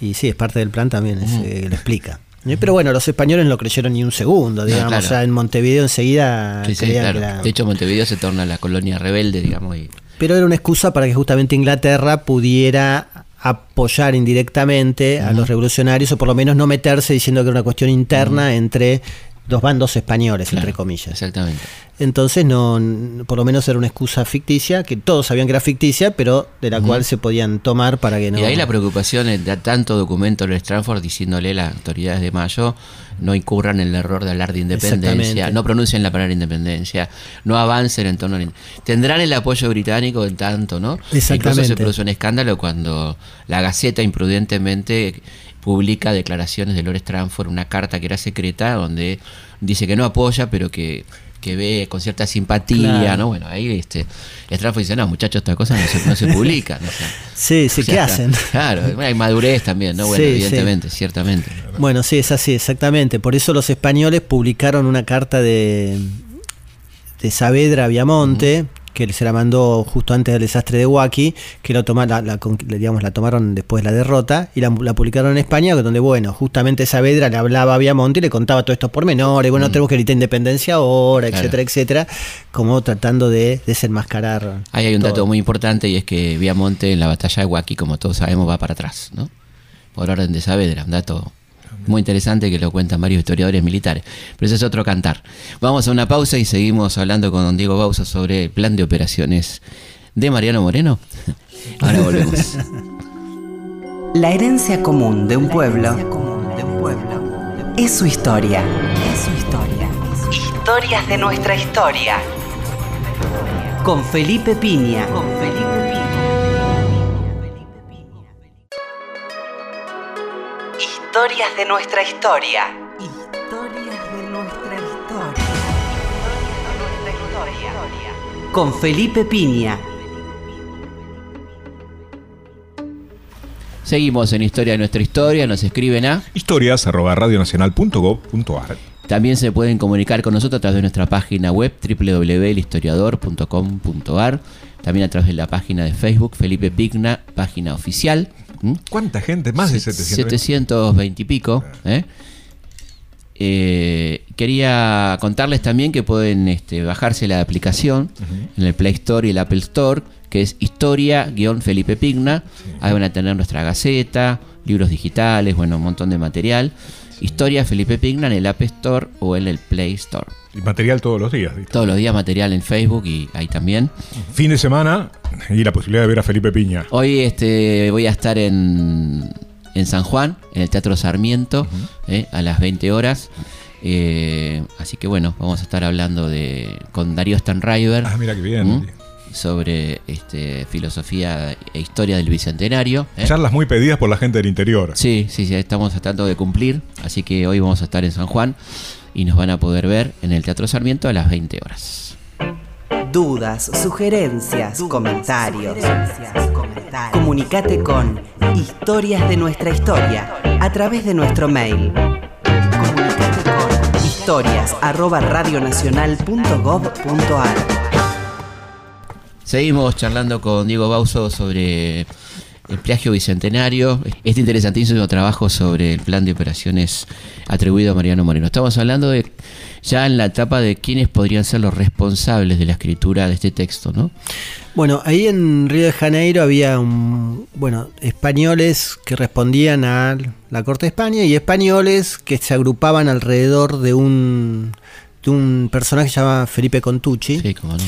[SPEAKER 4] Y sí, es parte del plan también, es, eh, lo explica. Eh, Pero bueno, los españoles no lo creyeron ni un segundo, digamos.
[SPEAKER 2] claro.
[SPEAKER 4] O sea, en Montevideo enseguida
[SPEAKER 2] Sí, sí, claro. De hecho, Montevideo se torna la colonia rebelde, digamos, y
[SPEAKER 4] Pero era una excusa para que justamente Inglaterra pudiera apoyar indirectamente a los revolucionarios o por lo menos no meterse diciendo que era una cuestión interna entre dos bandos españoles, entre comillas.
[SPEAKER 2] Exactamente.
[SPEAKER 4] Entonces, no, por lo menos era una excusa ficticia, que todos sabían que era ficticia, pero de la cual se podían tomar para que no.
[SPEAKER 2] Y ahí la preocupación es de tanto documento de Stranford diciéndole a las autoridades de Mayo no incurran en el error de hablar de independencia, no pronuncien la palabra independencia, no avancen en torno a la Tendrán el apoyo británico en tanto, ¿no? Incluso
[SPEAKER 4] Exactamente.
[SPEAKER 2] se produce un escándalo cuando la Gaceta imprudentemente publica declaraciones de Lord Stranford, una carta que era secreta, donde dice que no apoya, pero que que ve con cierta simpatía,
[SPEAKER 4] Claro.
[SPEAKER 2] ¿no? Bueno, ahí este, Stranford dice, no, muchachos, esta cosa no se, no se publica. ¿no? O sea,
[SPEAKER 4] Sí, [LAUGHS] sí,
[SPEAKER 2] o
[SPEAKER 4] ¿qué hacen? [LAUGHS]
[SPEAKER 2] Claro, hay madurez también, ¿no? Bueno,
[SPEAKER 4] Sí,
[SPEAKER 2] evidentemente, ciertamente.
[SPEAKER 4] Bueno, sí, es así, exactamente. Por eso los españoles publicaron una carta de, de Saavedra Viamonte, que se la mandó justo antes del desastre de Huaki, que lo toma, la, digamos, la tomaron después de la derrota, y la, la publicaron en España, donde, bueno, justamente Saavedra le hablaba a Viamonte y le contaba todos estos pormenores, bueno, tenemos que gritar independencia ahora,
[SPEAKER 2] Claro.
[SPEAKER 4] etcétera, etcétera, como tratando de desenmascarar.
[SPEAKER 2] Ahí hay un
[SPEAKER 4] todo.
[SPEAKER 2] dato muy importante y es que Viamonte en la batalla de Huaki, como todos sabemos, va para atrás, ¿no? Por orden de Saavedra, un dato muy interesante que lo cuentan varios historiadores militares. Pero ese es otro cantar. Vamos a una pausa y seguimos hablando con don Diego Bausa sobre el plan de operaciones de Mariano Moreno. [LAUGHS] Ahora volvemos. [LAUGHS]
[SPEAKER 1] La herencia común de un pueblo es su historia. Es su historia. Historias de nuestra historia. Con Felipe Piña. Con Felipe Historias de nuestra historia. Historias de nuestra historia. Con Felipe Piña.
[SPEAKER 2] Seguimos en Historia de nuestra historia, nos escriben a...
[SPEAKER 3] Historias arroba radionacional.gov.ar.
[SPEAKER 2] También se pueden comunicar con nosotros a través de nuestra página web www.elhistoriador.com.ar, también a través de la página de Facebook Felipe Pigna, página oficial.
[SPEAKER 3] ¿Cuánta gente? Más de 700.
[SPEAKER 2] 720 y pico. ¿eh? Eh, quería contarles también que pueden este, bajarse la aplicación en el Play Store y el Apple Store, que es Historia-Felipe Pigna. Ahí van a tener nuestra gaceta, libros digitales, bueno, un montón de material. Historia Felipe Pigna en el App Store o en el Play Store.
[SPEAKER 3] Y material todos los días. ¿viste?
[SPEAKER 2] Todos los días material en Facebook y ahí también.
[SPEAKER 3] Fin de semana y la posibilidad de ver a Felipe Piña.
[SPEAKER 2] Hoy este, voy a estar en, en San Juan, en el Teatro Sarmiento, eh, a las 20 horas. Eh, así que bueno, vamos a estar hablando de con Darío Stanriver
[SPEAKER 3] Ah, mira qué bien.
[SPEAKER 2] ¿Mm? Sobre este, filosofía e historia del Bicentenario. ¿eh?
[SPEAKER 3] Charlas muy pedidas por la gente del interior.
[SPEAKER 2] Sí, sí, sí, estamos tratando de cumplir. Así que hoy vamos a estar en San Juan y nos van a poder ver en el Teatro Sarmiento a las 20 horas.
[SPEAKER 1] Dudas, sugerencias, comentarios. Comunicate con Historias de nuestra historia a través de nuestro mail. Comunicate con historias@radionacional.gov.ar.
[SPEAKER 2] Seguimos charlando con Diego Bauso sobre el plagio bicentenario, este interesantísimo trabajo sobre el plan de operaciones atribuido a Mariano Moreno. Estamos hablando de ya en la etapa de quiénes podrían ser los responsables de la escritura de este texto, ¿no?
[SPEAKER 4] Bueno, ahí en Río de Janeiro había un, bueno, españoles que respondían a la Corte de España y españoles que se agrupaban alrededor de un, de un personaje que se llama Felipe Contucci.
[SPEAKER 2] Sí, cómo no.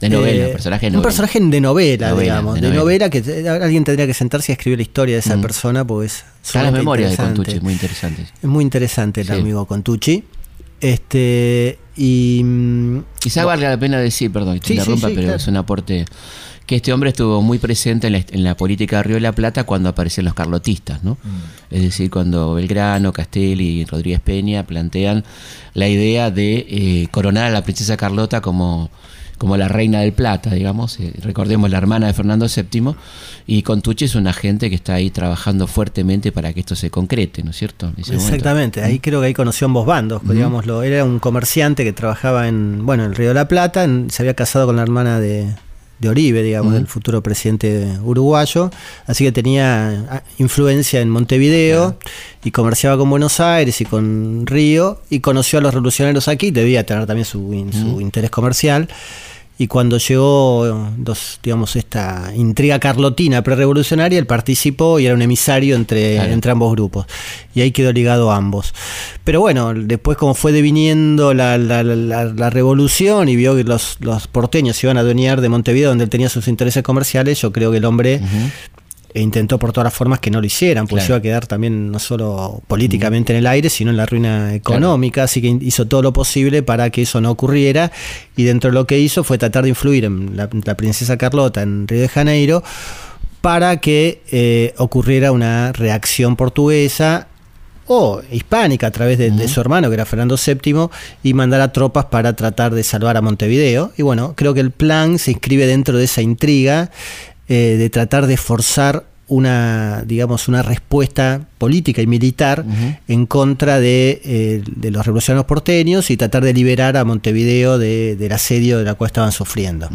[SPEAKER 2] De novela,
[SPEAKER 4] Eh,
[SPEAKER 2] personaje de
[SPEAKER 4] Un
[SPEAKER 2] novela.
[SPEAKER 4] personaje de novela,
[SPEAKER 2] Novela,
[SPEAKER 4] digamos.
[SPEAKER 2] de
[SPEAKER 4] De,
[SPEAKER 2] novela.
[SPEAKER 4] novela. que alguien tendría que sentarse y escribir la historia de esa
[SPEAKER 2] Mm.
[SPEAKER 4] persona, porque es
[SPEAKER 2] Están las memorias de
[SPEAKER 4] interesante.
[SPEAKER 2] Contucci, muy interesantes.
[SPEAKER 4] Es muy interesante el
[SPEAKER 2] Sí.
[SPEAKER 4] amigo Contucci. Este, y. Mm,
[SPEAKER 2] Quizá valga la pena decir, perdón, te interrumpa, pero es un aporte que este hombre estuvo muy presente en la, política de Río de la Plata cuando aparecen los carlotistas, ¿no? Mm. Es decir, cuando Belgrano, Castelli y Rodríguez Peña plantean la idea de eh, coronar a la princesa Carlota como, como la reina del Plata, digamos, eh, recordemos la hermana de Fernando VII, y Contucci es un agente que está ahí trabajando fuertemente para que esto se concrete, ¿no es cierto?
[SPEAKER 4] Exactamente, ahí creo que ahí conoció ambos bandos, digámoslo, era un comerciante que trabajaba en, bueno, en Río de la Plata, se había casado con la hermana de, de Oribe, digamos, del futuro presidente uruguayo. Así que tenía ah, influencia en Montevideo y comerciaba con Buenos Aires y con Río y conoció a los revolucionarios aquí, debía tener también su, su interés comercial y cuando llegó dos, digamos, esta intriga carlotina prerevolucionaria, él participó y era un emisario entre, entre ambos grupos. Y ahí quedó ligado a ambos. Pero bueno, después como fue deviniendo la, la, revolución y vio que los, los porteños se iban a adueñar de Montevideo, donde él tenía sus intereses comerciales, yo creo que el hombre e intentó por todas las formas que no lo hicieran, pues iba a quedar también no solo políticamente en el aire, sino en la ruina económica, así que hizo todo lo posible para que eso no ocurriera y dentro de lo que hizo fue tratar de influir en la, princesa Carlota en Río de Janeiro para que eh, ocurriera una reacción portuguesa o hispánica a través de, de, su hermano, que era Fernando VII, y mandara tropas para tratar de salvar a Montevideo. Y bueno, creo que el plan se inscribe dentro de esa intriga eh, de tratar de forzar una, digamos, una respuesta política y militar en contra de, eh, de, los revolucionarios porteños y tratar de liberar a Montevideo del asedio de la cual estaban sufriendo.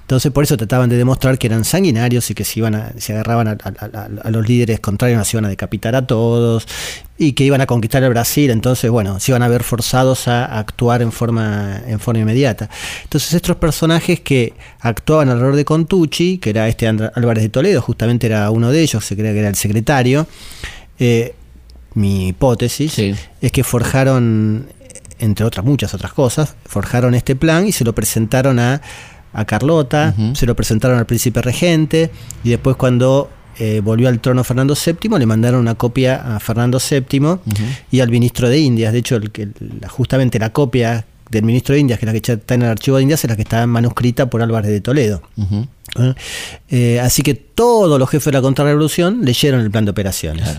[SPEAKER 4] Entonces, por eso trataban de demostrar que eran sanguinarios y que se, iban a, se agarraban a, los líderes contrarios, se iban a decapitar a todos y que iban a conquistar el Brasil, entonces, bueno, se iban a ver forzados a actuar en forma, en forma inmediata. Entonces, estos personajes que actuaban alrededor de Contucci, que era este Álvarez de Toledo, justamente era uno de ellos, se creía que era el secretario, eh, mi hipótesis es que forjaron, entre otras muchas otras cosas, forjaron este plan y se lo presentaron a, a Carlota, se lo presentaron al príncipe regente, y después cuando eh, volvió al trono Fernando VII, le mandaron una copia a Fernando VII y al ministro de Indias. De hecho, el, que justamente la copia del ministro de Indias, que es la que está en el archivo de Indias, es la que está manuscrita por Álvarez de Toledo. ¿Eh? Eh, así que todos los jefes de la contrarrevolución leyeron el plan de operaciones.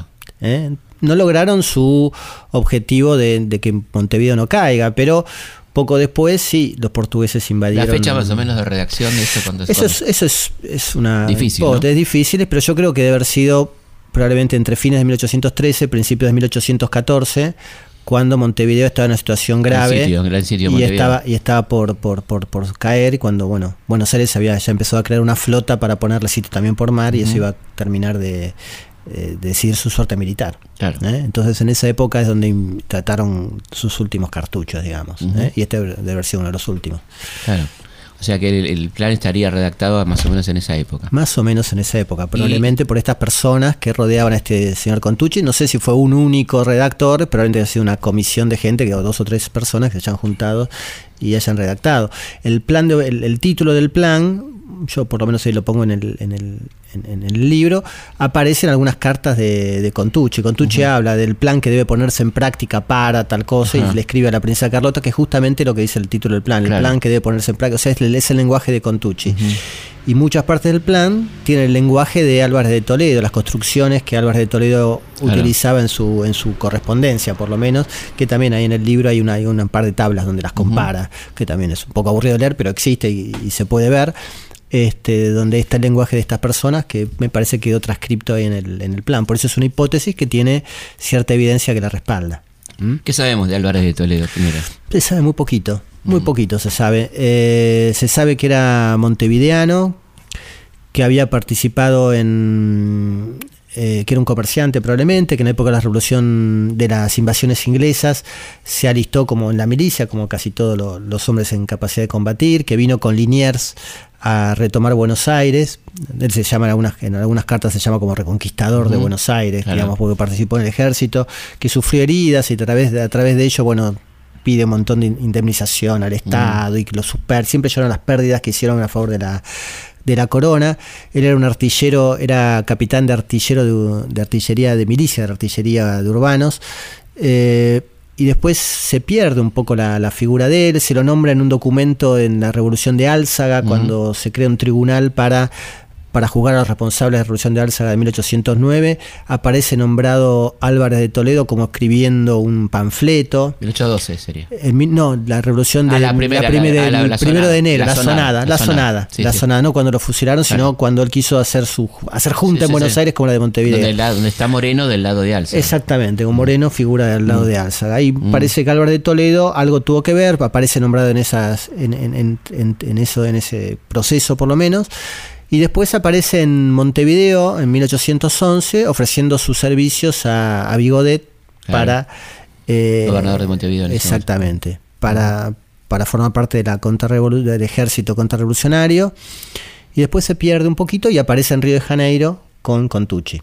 [SPEAKER 4] No lograron su objetivo de, de que Montevideo no caiga, pero poco después, sí, los portugueses invadieron.
[SPEAKER 2] ¿La fecha más o menos de redacción de eso cuando
[SPEAKER 4] Eso, es, eso es, es una
[SPEAKER 2] difícil,
[SPEAKER 4] es difícil, pero yo creo que debe haber sido probablemente entre fines de 1813, principios de 1814, cuando Montevideo estaba en una situación grave y estaba y estaba por, por, por, por, caer y cuando bueno Buenos Aires había ya empezó a crear una flota para ponerle sitio también por mar y eso iba a terminar de eh, decidir su suerte militar. ¿eh? Entonces en esa época es donde trataron sus últimos cartuchos, digamos. ¿eh? Y este debe haber sido uno de los últimos.
[SPEAKER 2] Claro. O sea que el, plan estaría redactado más o menos en esa época.
[SPEAKER 4] Más o menos en esa época, probablemente por estas personas que rodeaban a este señor Contucci. No sé si fue un único redactor, probablemente ha sido una comisión de gente, que dos o tres personas que se hayan juntado y hayan redactado. El plan de, el título del plan yo por lo menos ahí lo pongo en el, en el, en, el libro, aparecen algunas cartas de, de Contucci. Contucci habla del plan que debe ponerse en práctica para tal cosa y le escribe a la princesa Carlota, que es justamente lo que dice el título del plan, el plan que debe ponerse en práctica. O sea, es, el lenguaje de Contucci. Y muchas partes del plan tienen el lenguaje de Álvarez de Toledo, las construcciones que Álvarez de Toledo utilizaba en su, en su correspondencia, por lo menos, que también ahí en el libro hay una, hay un par de tablas donde las compara, que también es un poco aburrido leer, pero existe y se puede ver este, donde está el lenguaje de estas personas, que me parece que quedó transcripto ahí en el, en el plan. Por eso es una hipótesis que tiene cierta evidencia que la respalda.
[SPEAKER 2] ¿Mm? ¿Qué sabemos de Álvarez de Toledo primero?
[SPEAKER 4] Se sabe muy poquito, muy mm. poquito se sabe. Eh, se sabe que era montevideano, que había participado en, eh, que era un comerciante probablemente, que en la época de la revolución de las invasiones inglesas se alistó como en la milicia, como casi todos los hombres en capacidad de combatir, que vino con Liniers a retomar Buenos Aires. Él se llama en algunas, en algunas cartas se llama como reconquistador de Buenos Aires, digamos, porque participó en el ejército, que sufrió heridas y a través de, a través de ello, bueno, pide un montón de indemnización al Estado y que lo super, siempre lloran las pérdidas que hicieron a favor de la de la corona. Él era un artillero, era capitán de artillero de, artillería de milicia, de artillería de urbanos. Eh, y después se pierde un poco la, figura de él, se lo nombra en un documento en la Revolución de Álzaga, cuando se crea un tribunal para para juzgar a los responsables de la Revolución de Álzaga de 1809. Aparece nombrado Álvarez de Toledo como escribiendo un panfleto.
[SPEAKER 2] 1812 sería.
[SPEAKER 4] no, la Revolución de
[SPEAKER 2] la primera,
[SPEAKER 4] primero de enero, la, sonada, la sonada, la sonada, no cuando lo fusilaron, sino cuando él quiso hacer su hacer junta en Buenos Aires como la de Montevideo.
[SPEAKER 2] Donde, está Moreno del lado de Álzaga.
[SPEAKER 4] Exactamente, con Moreno figura del lado mm. de Álzaga. Ahí mm. parece que Álvarez de Toledo algo tuvo que ver, aparece nombrado en esas en, en, en eso en ese proceso por lo menos. Y después aparece en Montevideo en 1811 ofreciendo sus servicios a, a Bigodet para...
[SPEAKER 2] Eh, Gobernador de Montevideo.
[SPEAKER 4] exactamente. Para, para formar parte de la del ejército contrarrevolucionario. Y después se pierde un poquito y aparece en Río de Janeiro con Contucci.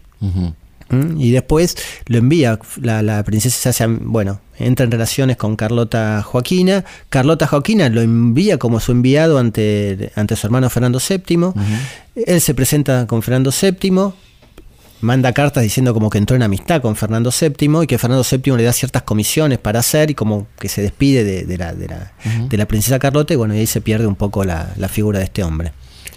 [SPEAKER 4] ¿Mm? Y después lo envía, la, la, princesa se hace, bueno, entra en relaciones con Carlota Joaquina. Carlota Joaquina lo envía como su enviado ante, ante su hermano Fernando VII. Él se presenta con Fernando VII, manda cartas diciendo como que entró en amistad con Fernando VII y que Fernando VII le da ciertas comisiones para hacer y como que se despide de, la, de, la, de la princesa Carlota y bueno, y ahí se pierde un poco la, la figura de este hombre.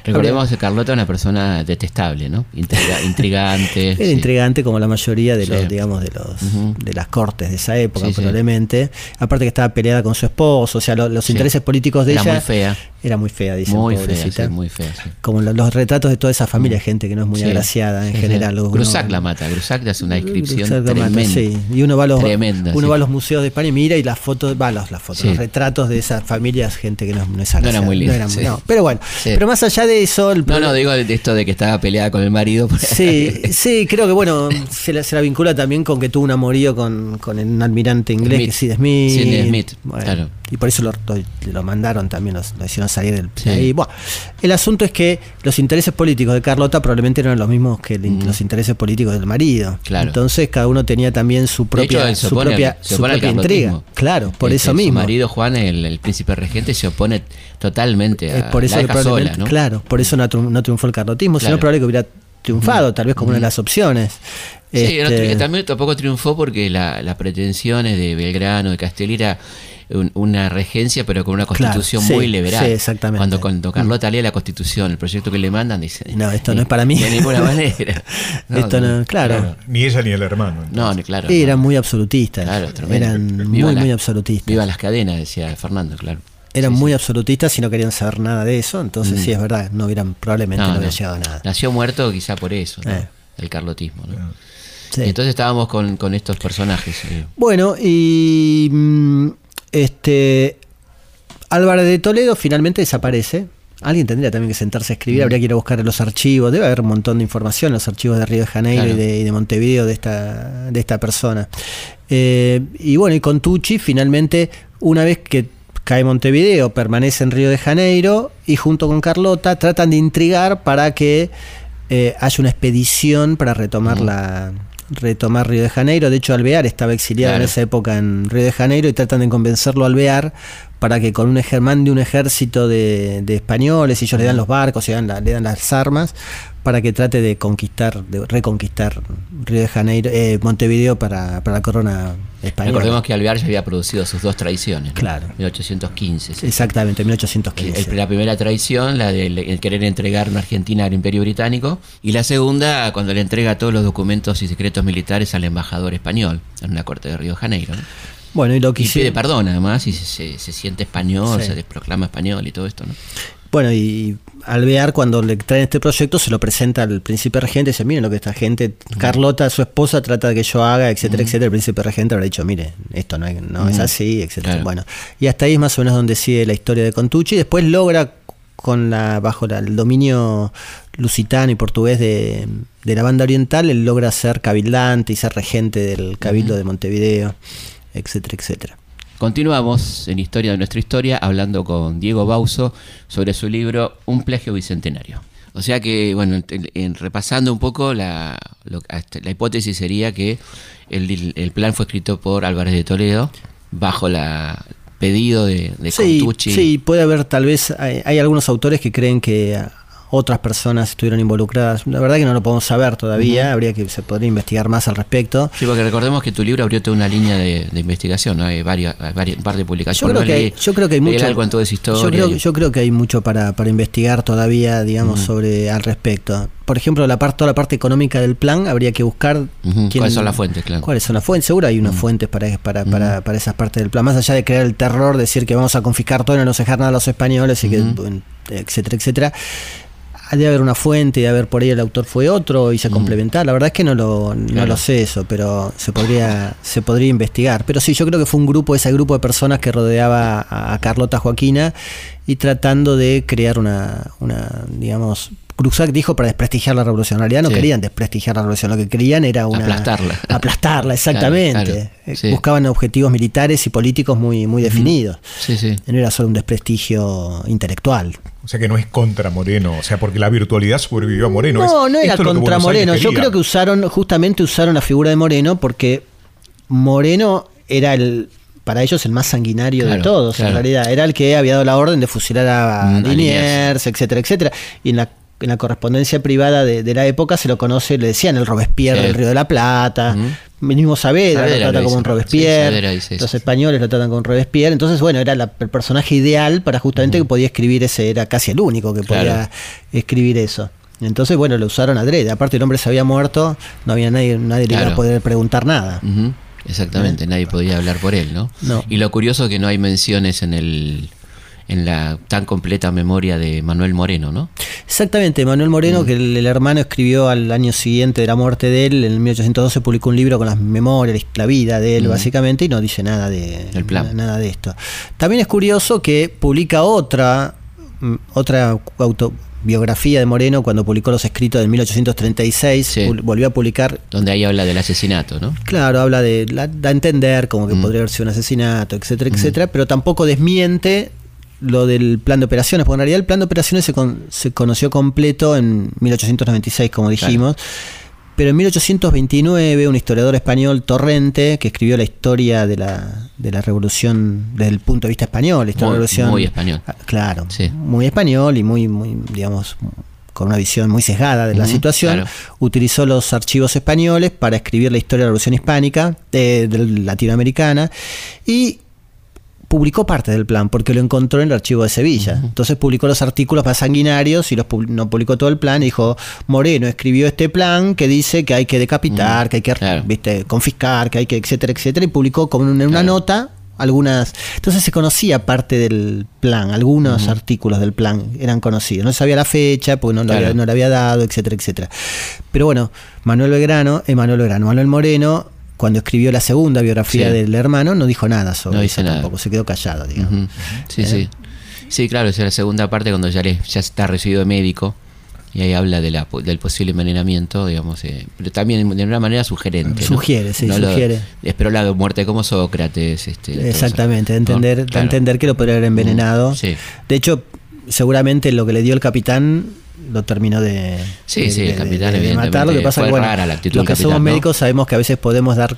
[SPEAKER 2] Recordemos que Carlota es una persona detestable, ¿no? [LAUGHS] intrigante.
[SPEAKER 4] Era intrigante como la mayoría de los, digamos, de los de las cortes de esa época, probablemente. Aparte que estaba peleada con su esposo, o sea, los intereses políticos de ella.
[SPEAKER 2] Era muy fea.
[SPEAKER 4] Era muy fea, dice.
[SPEAKER 2] Muy fea, muy fea.
[SPEAKER 4] Como los, retratos de toda esa familia, gente que no es muy agraciada en general.
[SPEAKER 2] Grusac la mata, Grusac hace una descripción tremenda. sí.
[SPEAKER 4] Y uno va a los, uno va a los museos de España y mira y las fotos, va los, las fotos, los retratos de esas familias, gente que no, no es agraciada.
[SPEAKER 2] No era muy linda.
[SPEAKER 4] No pero bueno, pero más allá de eso.
[SPEAKER 2] no, no, digo de esto de que estaba peleada con el marido.
[SPEAKER 4] Sí, sí, creo que bueno, se la, se la, vincula también con que tuvo un amorío con, con el almirante inglés, Smith. que Smith.
[SPEAKER 2] Sidney Smith, claro
[SPEAKER 4] y por eso lo, mandaron también, lo, hicieron salir del sí. Bueno, el asunto es que los intereses políticos de Carlota probablemente no eran los mismos que mm. los intereses políticos del marido. Claro. Entonces cada uno tenía también su propia, su propia, intriga. Claro, por eso mismo.
[SPEAKER 2] Su marido Juan, el, príncipe regente, se opone totalmente a
[SPEAKER 4] por eso
[SPEAKER 2] la sola, ¿no?
[SPEAKER 4] Claro, por eso no, triunfó el carlotismo, sino probablemente que hubiera triunfado, tal vez como una de las opciones.
[SPEAKER 2] Sí, este... también tampoco triunfó porque las pretensiones de Belgrano, de Una regencia, pero con una constitución muy liberal.
[SPEAKER 4] Sí, exactamente.
[SPEAKER 2] Cuando, cuando Carlota lee la constitución, el proyecto que le mandan, dice:
[SPEAKER 4] No, esto no es para mí.
[SPEAKER 2] De ninguna [LAUGHS] manera.
[SPEAKER 4] esto no, claro.
[SPEAKER 3] Ni ella ni el hermano.
[SPEAKER 2] No, ni claro.
[SPEAKER 4] eran muy absolutistas. Claro, Eran muy, muy absolutistas.
[SPEAKER 2] Viva las cadenas, decía Fernando, claro.
[SPEAKER 4] Eran muy absolutistas y no querían saber nada de eso, entonces mm. sí es verdad, no hubieran, probablemente no, hubiera llegado a nada.
[SPEAKER 2] Nació muerto quizá por eso, eh. el carlotismo. Entonces estábamos con, con estos personajes. Eh.
[SPEAKER 4] Bueno, y mm, este Álvarez de Toledo finalmente desaparece. Alguien tendría también que sentarse a escribir, mm. habría que ir a buscar los archivos, debe haber un montón de información, los archivos de Río de Janeiro y, de, Montevideo de esta, de esta persona. Eh, y bueno, y con Tucci finalmente, una vez que cae Montevideo, permanece en Río de Janeiro y junto con Carlota tratan de intrigar para que eh, haya una expedición para retomar mm. la, retomar Río de Janeiro. De hecho, Alvear estaba exiliado en esa época en Río de Janeiro y tratan de convencerlo a Alvear para que con un de un ejército de, españoles, ellos le dan los barcos, le dan, le dan las armas, para que trate de conquistar, de reconquistar Río de Janeiro, eh, Montevideo para, la corona española.
[SPEAKER 2] Recordemos que Alvear ya había producido sus dos traiciones.
[SPEAKER 4] Claro.
[SPEAKER 2] 1815.
[SPEAKER 4] Exactamente, 1815.
[SPEAKER 2] la primera traición, la de querer entregar una Argentina al Imperio Británico, y la segunda, cuando le entrega todos los documentos y secretos militares al embajador español en una corte de Río de Janeiro.
[SPEAKER 4] Bueno, y lo que
[SPEAKER 2] y pide perdón además y se, siente español, se proclama español y todo esto, ¿no?
[SPEAKER 4] Bueno, y Alvear cuando le traen este proyecto se lo presenta al príncipe regente y dice, miren lo que esta gente, Carlota, su esposa, trata de que yo haga, etcétera, etcétera. El príncipe regente habrá dicho, mire, esto no, es así, etcétera. Bueno, y hasta ahí es más o menos donde sigue la historia de Contucci. Después logra con la bajo el dominio lusitano y portugués de, la banda oriental, él logra ser cabildante y ser regente del cabildo de Montevideo, etcétera, etcétera.
[SPEAKER 2] Continuamos en Historia de nuestra historia hablando con Diego Bauso sobre su libro Un plagio bicentenario. O sea que, bueno, en, repasando un poco, la, la, hipótesis sería que el, plan fue escrito por Álvarez de Toledo bajo la pedido de, de
[SPEAKER 4] sí, Sí, puede haber tal vez, hay, algunos autores que creen que otras personas estuvieron involucradas. La verdad que no lo podemos saber todavía, habría que se podría investigar más al respecto.
[SPEAKER 2] Sí, porque recordemos que tu libro abrió toda una línea de, investigación, ¿no? hay varias, varias par de publicaciones.
[SPEAKER 4] Yo creo, que, yo creo que hay mucho.
[SPEAKER 2] Algo en toda esa historia
[SPEAKER 4] yo, creo, que hay mucho para, para investigar todavía, digamos, sobre al respecto. Por ejemplo, la parte, toda la parte económica del plan habría que buscar
[SPEAKER 2] cuáles son las fuentes, claro.
[SPEAKER 4] ¿Cuáles son las fuentes? Seguro hay unas fuentes para, para, para, para, esas partes del plan. Más allá de crear el terror, decir que vamos a confiscar todo y no nos dejar nada a los españoles y que etcétera, etcétera de haber una fuente, de haber por ahí el autor fue otro y se complementar. La verdad es que no lo, no lo sé eso, pero se podría, se podría investigar. Pero sí, yo creo que fue un grupo, ese grupo de personas que rodeaba a Carlota Joaquina y tratando de crear una, una digamos, Cruzac dijo para desprestigiar la revolución. En realidad no querían desprestigiar la revolución, lo que querían era una.
[SPEAKER 2] Aplastarla.
[SPEAKER 4] Aplastarla, [LAUGHS] exactamente. Eh, buscaban objetivos militares y políticos muy, muy definidos.
[SPEAKER 2] Sí, sí.
[SPEAKER 4] No era solo un desprestigio intelectual.
[SPEAKER 3] O sea que no es contra Moreno, o sea, porque la virtualidad sobrevivió a Moreno.
[SPEAKER 4] No, no era contra Moreno. Yo creo que usaron, justamente usaron la figura de Moreno porque Moreno era el para ellos el más sanguinario de todos, en realidad. Era el que había dado la orden de fusilar a mm, Liniers, etcétera, etcétera. Y en la, en la correspondencia privada de, la época se lo conoce, le decían el Robespierre del Río de la Plata. El mismo Saavedra, lo trata como un Robespierre. los españoles lo tratan como un Robespierre. Entonces, bueno, era el personaje ideal para justamente que podía escribir ese, era casi el único que podía escribir eso. Entonces, bueno, lo usaron adrede. Aparte, el hombre se había muerto, no había nadie, nadie le iba a poder preguntar nada.
[SPEAKER 2] Exactamente, nadie podía hablar por él, ¿no? Y lo curioso es que no hay menciones en el en la tan completa memoria de Manuel Moreno, ¿no?
[SPEAKER 4] Exactamente, Manuel Moreno, mm. que el, hermano escribió al año siguiente de la muerte de él, en 1812 publicó un libro con las memorias, la vida de él, mm. básicamente, y no dice nada de, nada de esto. También es curioso que publica otra, mm, otra auto, biografía de Moreno cuando publicó los escritos de 1836, volvió a publicar...
[SPEAKER 2] Donde ahí habla del asesinato, ¿no?
[SPEAKER 4] Claro, habla de... da a entender como que mm. podría haber sido un asesinato, etcétera, mm. etcétera, pero tampoco desmiente lo del plan de operaciones, porque en realidad el plan de operaciones se, se conoció completo en 1896, como dijimos. Pero en 1829, un historiador español, Torrente, que escribió la historia de la, de la revolución desde el punto de vista español,
[SPEAKER 2] muy,
[SPEAKER 4] revolución,
[SPEAKER 2] muy español.
[SPEAKER 4] Ah, claro, muy español y muy, muy, digamos, con una visión muy sesgada de la situación, utilizó los archivos españoles para escribir la historia de la revolución hispánica, de latinoamericana, y publicó parte del plan porque lo encontró en el archivo de Sevilla. Entonces publicó los artículos más sanguinarios y los no publicó todo el plan y dijo, Moreno escribió este plan que dice que hay que decapitar, que hay que ¿viste? confiscar, que hay que, etcétera, etcétera, y publicó como en una nota algunas. Entonces se conocía parte del plan, algunos artículos del plan eran conocidos. No se sabía la fecha porque no, no le había dado, etcétera, etcétera. Pero bueno, Manuel Belgrano, Emanuel Belgrano, Manuel Moreno cuando escribió la segunda biografía del hermano, no dijo nada sobre eso tampoco, se quedó callado, digamos.
[SPEAKER 2] Sí, sí. Sí, claro, es la segunda parte cuando ya, ya está recibido de médico y ahí habla de la, del posible envenenamiento, digamos, eh, pero también de una manera sugerente.
[SPEAKER 4] Sugiere, sí, sugiere.
[SPEAKER 2] espero la muerte como Sócrates. Este,
[SPEAKER 4] Exactamente, de entender, entender que lo podría haber envenenado. De hecho, seguramente lo que le dio el capitán lo terminó de,
[SPEAKER 2] sí, sí, el capitán,
[SPEAKER 4] matar. Lo que pasa es que, los que somos médicos sabemos que a veces podemos dar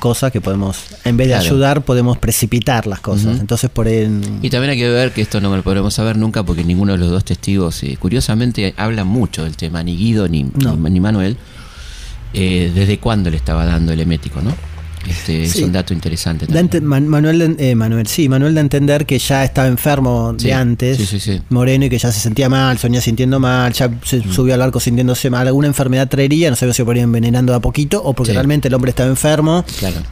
[SPEAKER 4] cosas que podemos, en vez de ayudar, podemos precipitar las cosas. Entonces, por él...
[SPEAKER 2] Y también hay que ver que esto no lo podremos saber nunca porque ninguno de los dos testigos, eh, curiosamente, habla mucho del tema, ni Guido ni, ni, Manuel, eh, desde cuándo le estaba dando el emético, ¿no? Este, Es un dato interesante.
[SPEAKER 4] Manuel, eh, Manuel, sí, Manuel de entender que ya estaba enfermo de antes, Moreno, y que ya se sentía mal, sonía sintiendo mal, ya se mm. subió al arco sintiéndose mal, alguna enfermedad traería, no sabía si por envenenando a poquito o porque realmente el hombre estaba enfermo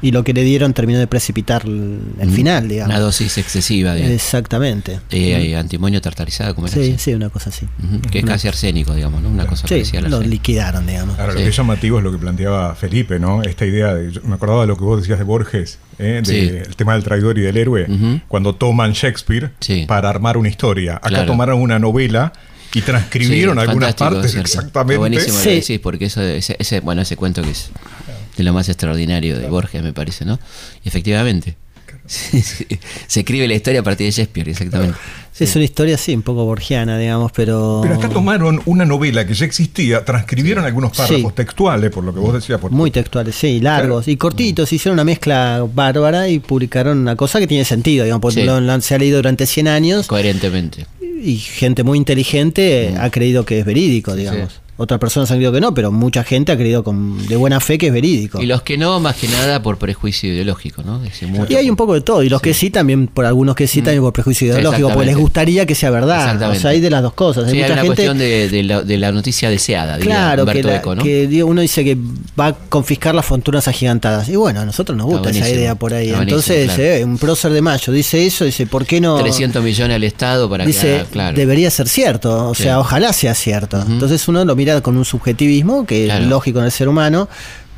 [SPEAKER 4] y lo que le dieron terminó de precipitar el, mm. final, digamos.
[SPEAKER 2] Una dosis excesiva, digamos.
[SPEAKER 4] Exactamente.
[SPEAKER 2] Eh, antimonio tartarizado, como era
[SPEAKER 4] Sí, sí, una cosa así.
[SPEAKER 2] Que es casi arsénico, digamos, ¿no? Una cosa sí,
[SPEAKER 4] Lo liquidaron, digamos.
[SPEAKER 3] Claro, lo que es llamativo es lo que planteaba Felipe, ¿no? Esta idea de, me acordaba de lo que vos decías de Borges, ¿eh? el tema del traidor y del héroe, cuando toman Shakespeare para armar una historia. Acá tomaron una novela y transcribieron algunas partes exactamente.
[SPEAKER 2] Buenísimo sí. porque eso, ese, bueno, ese cuento que es de lo más extraordinario de Borges, me parece, ¿no? Y efectivamente. [LAUGHS] se escribe la historia a partir de Shakespeare, exactamente.
[SPEAKER 4] Es una historia, sí, un poco borgiana, digamos, pero.
[SPEAKER 3] Pero acá tomaron una novela que ya existía, transcribieron algunos párrafos textuales, por lo que vos decías.
[SPEAKER 4] Muy textuales, sí, largos y cortitos. Hicieron una mezcla bárbara y publicaron una cosa que tiene sentido, digamos, porque se ha leído durante 100 años.
[SPEAKER 2] Coherentemente.
[SPEAKER 4] y gente muy inteligente mm. ha creído que es verídico, digamos otras personas han creído que no, pero mucha gente ha creído con, de buena fe que es verídico.
[SPEAKER 2] Y los que no, más que nada por prejuicio ideológico, ¿no?
[SPEAKER 4] y hay un poco de todo, y los que sí también, por algunos que sí, mm. también por prejuicio ideológico, porque les gustaría que sea verdad. O sea, hay de las dos cosas.
[SPEAKER 2] Hay, mucha una cuestión de, la, noticia deseada,
[SPEAKER 4] claro, que, uno dice que va a confiscar las fortunas agigantadas. Y bueno, a nosotros nos gusta esa idea por ahí. Entonces, eh, un prócer de mayo dice eso, dice, ¿por qué no?
[SPEAKER 2] 300 millones al Estado para
[SPEAKER 4] dice, claro. Debería ser cierto, o sea, ojalá sea cierto. Entonces uno lo mira con un subjetivismo que es lógico en el ser humano,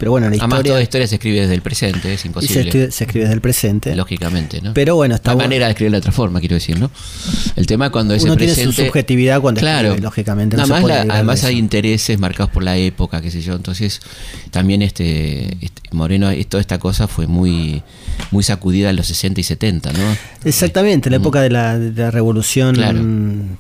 [SPEAKER 4] pero bueno, la
[SPEAKER 2] Además, toda historia se escribe desde el presente, es imposible.
[SPEAKER 4] Se, escribe, desde el presente.
[SPEAKER 2] Lógicamente, ¿no?
[SPEAKER 4] Pero bueno,
[SPEAKER 2] está. La manera de escribir de otra forma, quiero decir, ¿no? El tema cuando es
[SPEAKER 4] Uno
[SPEAKER 2] tiene
[SPEAKER 4] su subjetividad cuando
[SPEAKER 2] claro,
[SPEAKER 4] escribe, lógicamente.
[SPEAKER 2] además, hay intereses marcados por la época, qué sé yo. Entonces, también este, este Moreno, toda esta cosa fue muy muy sacudida en los 60 y 70, ¿no?
[SPEAKER 4] Exactamente, en la época de la, revolución,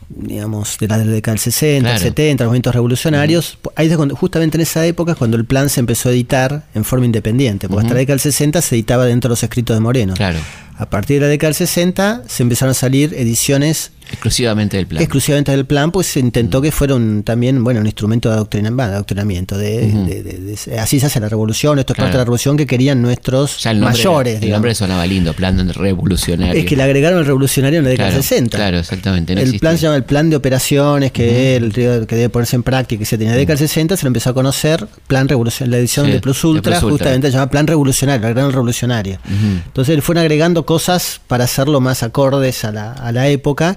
[SPEAKER 4] digamos, de la década del 60, 70, los movimientos revolucionarios. Ahí justamente en esa época es cuando el plan se empezó a editar en forma independiente, porque hasta la década del 60 se editaba dentro de los escritos de Moreno.
[SPEAKER 2] Claro.
[SPEAKER 4] A partir de la década del 60 se empezaron a salir ediciones
[SPEAKER 2] exclusivamente del plan.
[SPEAKER 4] Exclusivamente del plan, pues se intentó que fuera un, también bueno, un instrumento de, adoctrinamiento. De, así se hace la revolución, esto es parte de la revolución que querían nuestros mayores.
[SPEAKER 2] El nombre sonaba lindo, plan revolucionario.
[SPEAKER 4] Es que le agregaron el revolucionario en la década del 60.
[SPEAKER 2] Claro, exactamente.
[SPEAKER 4] el plan se llama el plan de operaciones que, el, que debe ponerse en práctica, que se tenía en la década del 60, se lo empezó a conocer, plan revolucionario, la edición de Plus Ultra, justamente se llama plan revolucionario, el gran revolucionario. Entonces fueron agregando cosas para hacerlo más acordes a la, a la época.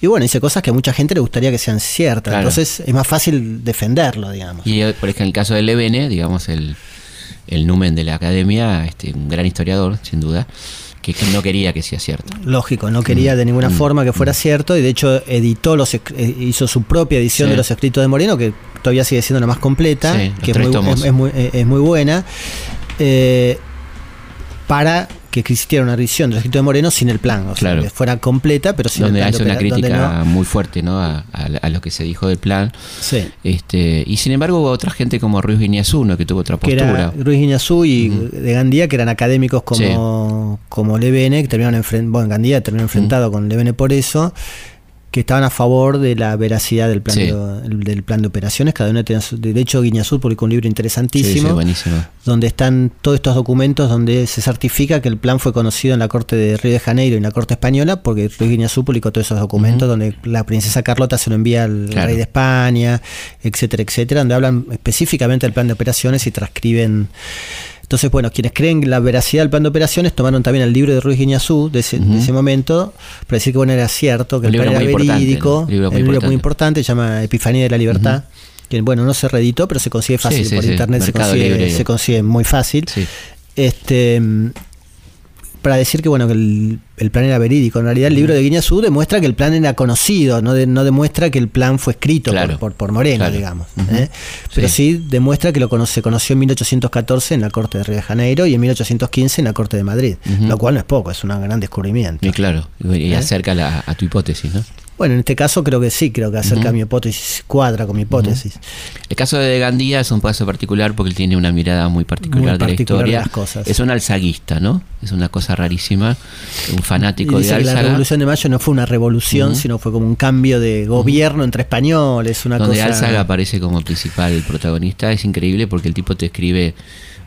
[SPEAKER 4] Y bueno, dice cosas que a mucha gente le gustaría que sean ciertas. Entonces es más fácil defenderlo, digamos.
[SPEAKER 2] Y eh, por ejemplo, en el caso de Levene, digamos, el, el numen de la academia, este, un gran historiador, sin duda, que, no quería que sea cierto.
[SPEAKER 4] Lógico, no quería mm. de ninguna mm. forma que fuera mm. cierto y de hecho editó los eh, hizo su propia edición de los escritos de Moreno, que todavía sigue siendo la más completa, que es muy, es, muy, buena. Eh, para que existiera una edición del escrito de Moreno sin el plan, o sea, que fuera completa, pero sin
[SPEAKER 2] donde
[SPEAKER 4] el
[SPEAKER 2] plan. Donde una crítica muy fuerte ¿no? A, lo que se dijo del plan.
[SPEAKER 4] Sí.
[SPEAKER 2] Este, y sin embargo hubo otra gente como Ruiz Guiñazú, ¿no? que tuvo otra postura.
[SPEAKER 4] Ruiz Guiñazú y de Gandía, que eran académicos como, como Levene, que terminaron enfrentados, bueno, Gandía terminó enfrentado con Levene por eso que estaban a favor de la veracidad del plan, de, del plan de operaciones. Cada uno tenía su, de hecho, Guiñazú publicó un libro interesantísimo, donde están todos estos documentos donde se certifica que el plan fue conocido en la corte de Río de Janeiro y en la corte española, porque Ruiz Guiñazú publicó todos esos documentos donde la princesa Carlota se lo envía al rey de España, etcétera, etcétera, donde hablan específicamente del plan de operaciones y transcriben entonces, bueno, quienes creen la veracidad del plan de operaciones tomaron también el libro de Ruiz Guiñazú de ese, momento para decir que bueno era cierto, que el, plan era verídico, el libro, muy importante, se llama Epifanía de la Libertad. Que bueno, no se reeditó, pero se consigue fácil por internet, se consigue, se consigue, muy fácil. Este para decir que bueno que el, plan era verídico. En realidad el libro de Guiñazú demuestra que el plan era conocido, no, no demuestra que el plan fue escrito por, por, Moreno, digamos. ¿eh? Pero sí. demuestra que lo se conoció en 1814 en la corte de Río de Janeiro y en 1815 en la corte de Madrid, lo cual no es poco, es un gran descubrimiento.
[SPEAKER 2] Y claro, y ¿Eh? acerca a tu hipótesis, ¿no?
[SPEAKER 4] Bueno, en este caso creo que sí, creo que acerca mi hipótesis, cuadra con mi hipótesis.
[SPEAKER 2] El caso de Gandía es un caso particular porque él tiene una mirada muy particular, de la historia. las cosas. Es un alzaguista, ¿no? Es una cosa rarísima, un fanático de
[SPEAKER 4] Álzaga. la Revolución de Mayo no fue una revolución, sino fue como un cambio de gobierno entre españoles, una
[SPEAKER 2] Donde Álzaga aparece como principal protagonista, es increíble porque el tipo te escribe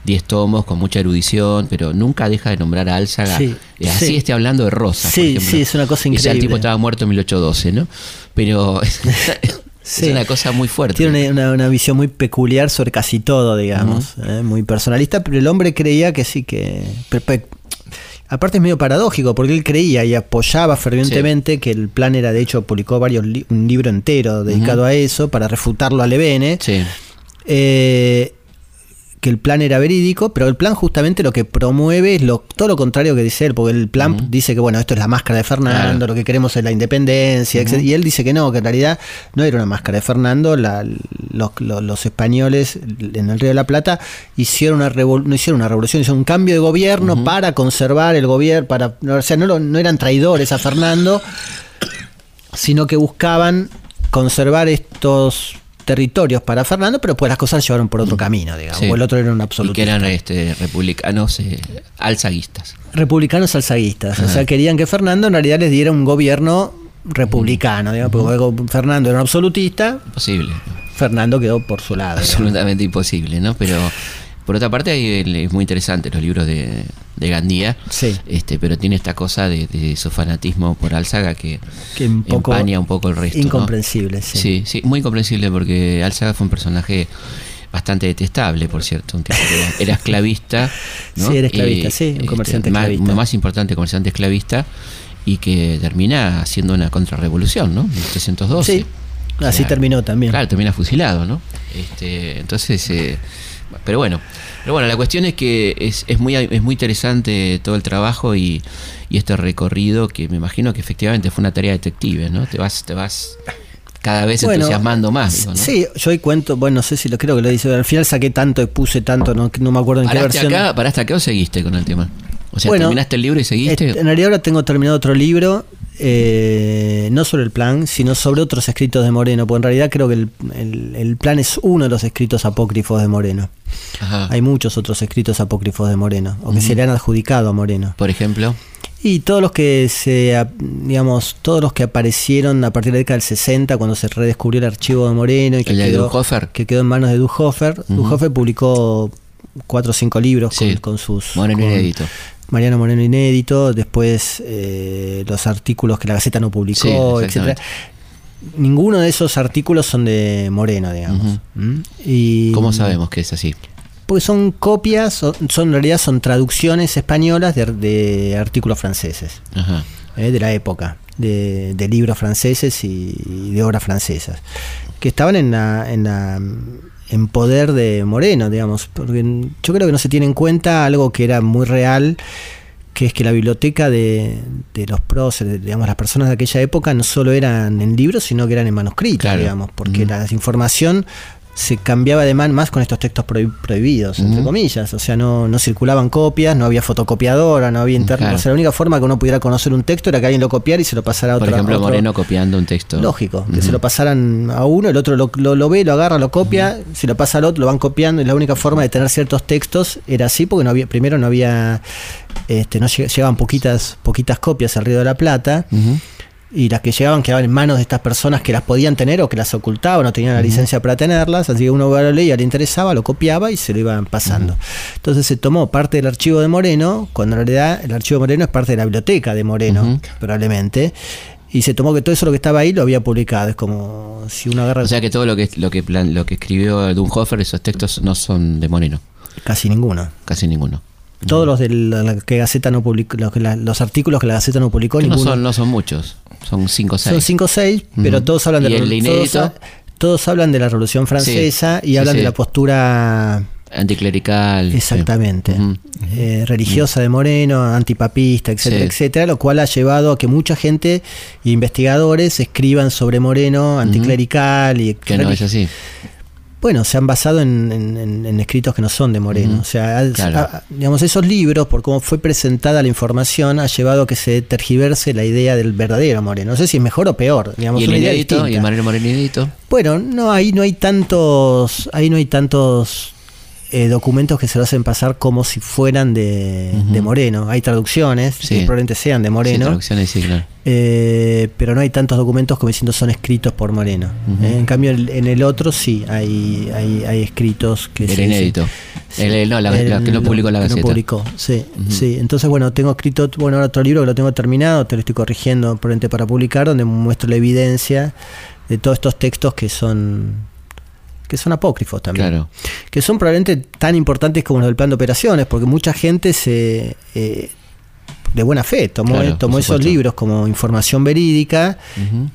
[SPEAKER 2] 10 tomos con mucha erudición, pero nunca deja de nombrar a Álzaga. Sí, eh, Así esté hablando de Rosa.
[SPEAKER 4] Sí, sí, es una cosa increíble. Y
[SPEAKER 2] el tipo estaba muerto en 1812, ¿no? Pero es, [LAUGHS] una cosa muy fuerte.
[SPEAKER 4] Tiene una, visión muy peculiar sobre casi todo, digamos, ¿eh? muy personalista, pero el hombre creía que sí, que... Aparte es medio paradójico, porque él creía y apoyaba fervientemente que el plan era, de hecho, publicó varios un libro entero dedicado a eso, para refutarlo a Levene.
[SPEAKER 2] Sí.
[SPEAKER 4] Eh, que el plan era verídico, pero el plan justamente lo que promueve es lo, todo lo contrario que dice él, porque el plan dice que bueno, esto es la máscara de Fernando, lo que queremos es la independencia, y él dice que no, que en realidad no era una máscara de Fernando, los, españoles en el Río de la Plata hicieron una no hicieron una revolución, hicieron un cambio de gobierno para conservar el gobierno, para, o sea, no, no eran traidores a Fernando, sino que buscaban conservar estos territorios para Fernando, pero pues las cosas llevaron por otro mm. camino, digamos. O el otro era un absoluto.
[SPEAKER 2] Que eran este, republicanos eh, alzaguistas.
[SPEAKER 4] Republicanos alzaguistas. O sea, querían que Fernando en realidad les diera un gobierno republicano, digamos, porque Fernando era un absolutista.
[SPEAKER 2] Imposible.
[SPEAKER 4] Fernando quedó por su lado.
[SPEAKER 2] Absolutamente imposible, ¿no? Pero por otra parte, es muy interesante los libros de, de Gandía,
[SPEAKER 4] sí.
[SPEAKER 2] este, pero tiene esta cosa de, su fanatismo por Alzaga que, que un poco empaña un poco el resto.
[SPEAKER 4] Incomprensible, sí.
[SPEAKER 2] Sí, sí, muy incomprensible porque Alzaga fue un personaje bastante detestable, por cierto, un tipo que era, esclavista. [LAUGHS]
[SPEAKER 4] Sí, era esclavista, sí, un este, comerciante esclavista.
[SPEAKER 2] Más, importante comerciante esclavista y que termina haciendo una contrarrevolución, ¿no? En 1312.
[SPEAKER 4] Sí, así terminó también.
[SPEAKER 2] Claro, termina fusilado, ¿no? Este, entonces, eh, pero bueno, pero bueno, la cuestión es que es, es, muy, es muy interesante todo el trabajo y, y, este recorrido que me imagino que efectivamente fue una tarea detective, ¿no? Te vas, te vas cada vez entusiasmando más.
[SPEAKER 4] Sí, yo hoy cuento, bueno, no sé si lo creo que lo dice, al final saqué tanto y puse tanto, no, no me acuerdo en qué versión.
[SPEAKER 2] Acá, ¿Paraste acá o seguiste con el tema? O sea, ¿terminaste el libro y seguiste?
[SPEAKER 4] En realidad ahora tengo terminado otro libro eh, no sobre el plan, sino sobre otros escritos de Moreno, porque en realidad creo que el, plan es uno de los escritos apócrifos de Moreno. Hay muchos otros escritos apócrifos de Moreno, o que se le han adjudicado a Moreno.
[SPEAKER 2] Por ejemplo.
[SPEAKER 4] Y todos los que se, digamos, todos los que aparecieron a partir de la década del 60, cuando se redescubrió el archivo de Moreno y que, quedó, que quedó en manos de Duhofer. Uh publicó cuatro o cinco libros con, sus...
[SPEAKER 2] Moreno inédito.
[SPEAKER 4] Mariano Moreno Inédito, después eh, los artículos que la Gaceta no publicó, etcétera. Ninguno de esos artículos son de Moreno, digamos.
[SPEAKER 2] ¿Mm? y, ¿Cómo sabemos que es así?
[SPEAKER 4] Porque son copias, son, en realidad son traducciones españolas de, artículos franceses, eh, de la época, de, libros franceses y, de obras francesas, que estaban en la, en la en poder de Moreno, digamos, porque yo creo que no se tiene en cuenta algo que era muy real, que es que la biblioteca de, de los próceres, digamos, las personas de aquella época no solo eran en libros, sino que eran en manuscritos, digamos, porque la información se cambiaba de man más con estos textos prohibidos, entre comillas. O sea, no, no circulaban copias, no había fotocopiadora, no había internet. O sea, la única forma que uno pudiera conocer un texto era que alguien lo copiara y se lo pasara a otro.
[SPEAKER 2] Por ejemplo, Moreno copiando un texto.
[SPEAKER 4] Lógico, que se lo pasaran a uno, el otro lo, lo, ve, lo agarra, lo copia, se lo pasa al otro, lo van copiando. Y la única forma de tener ciertos textos era así, porque no había, primero no había, este, no llegaban poquitas, poquitas copias al Río de la Plata y las que llegaban quedaban en manos de estas personas que las podían tener o que las ocultaban o tenían la licencia para tenerlas, así que uno lo leía, le interesaba, lo copiaba y se lo iban pasando. Entonces se tomó parte del archivo de Moreno, cuando en realidad el archivo de Moreno es parte de la biblioteca de Moreno, probablemente. Y se tomó que todo eso lo que estaba ahí lo había publicado. Es como si uno agarra.
[SPEAKER 2] O sea que todo lo que lo que lo que escribió Dunhofer, esos textos no son de Moreno.
[SPEAKER 4] Casi ninguno.
[SPEAKER 2] Casi ninguno.
[SPEAKER 4] Todos los de la que Gaceta no publicó, los, artículos que la Gaceta no publicó,
[SPEAKER 2] ninguno. No son, no son muchos, son 5 o 6.
[SPEAKER 4] Son 5 o 6, pero todos hablan de la todos, hablan de la Revolución Francesa y hablan de la postura
[SPEAKER 2] anticlerical.
[SPEAKER 4] Exactamente. Eh, religiosa de Moreno, antipapista, etcétera, etcétera, lo cual ha llevado a que mucha gente, investigadores, escriban sobre Moreno, anticlerical y
[SPEAKER 2] que no es así
[SPEAKER 4] bueno, se han basado en, escritos que no son de Moreno. O sea, digamos, esos libros, por cómo fue presentada la información, ha llevado a que se tergiverse la idea del verdadero Moreno. No sé si es mejor o peor. Digamos,
[SPEAKER 2] ¿Y el inédito? ¿Y el Moreno inédito?
[SPEAKER 4] Bueno, no, ahí no hay tantos, ahí no hay tantos eh, documentos que se lo hacen pasar como si fueran de, Moreno. Hay traducciones, que probablemente sean de Moreno.
[SPEAKER 2] traducciones, sí, claro.
[SPEAKER 4] Eh, pero no hay tantos documentos como diciendo son escritos por Moreno. Eh, en cambio, en el otro sí, hay, hay, escritos que...
[SPEAKER 2] El inédito. el, no, la, que no publicó la Gaceta.
[SPEAKER 4] no publicó, sí, sí. Entonces, bueno, tengo escrito, bueno, otro libro que lo tengo terminado, te lo estoy corrigiendo probablemente para publicar, donde muestro la evidencia de todos estos textos que son que son apócrifos también. Que son probablemente tan importantes como los del plan de operaciones, porque mucha gente se eh, de buena fe tomó, tomó esos libros como información verídica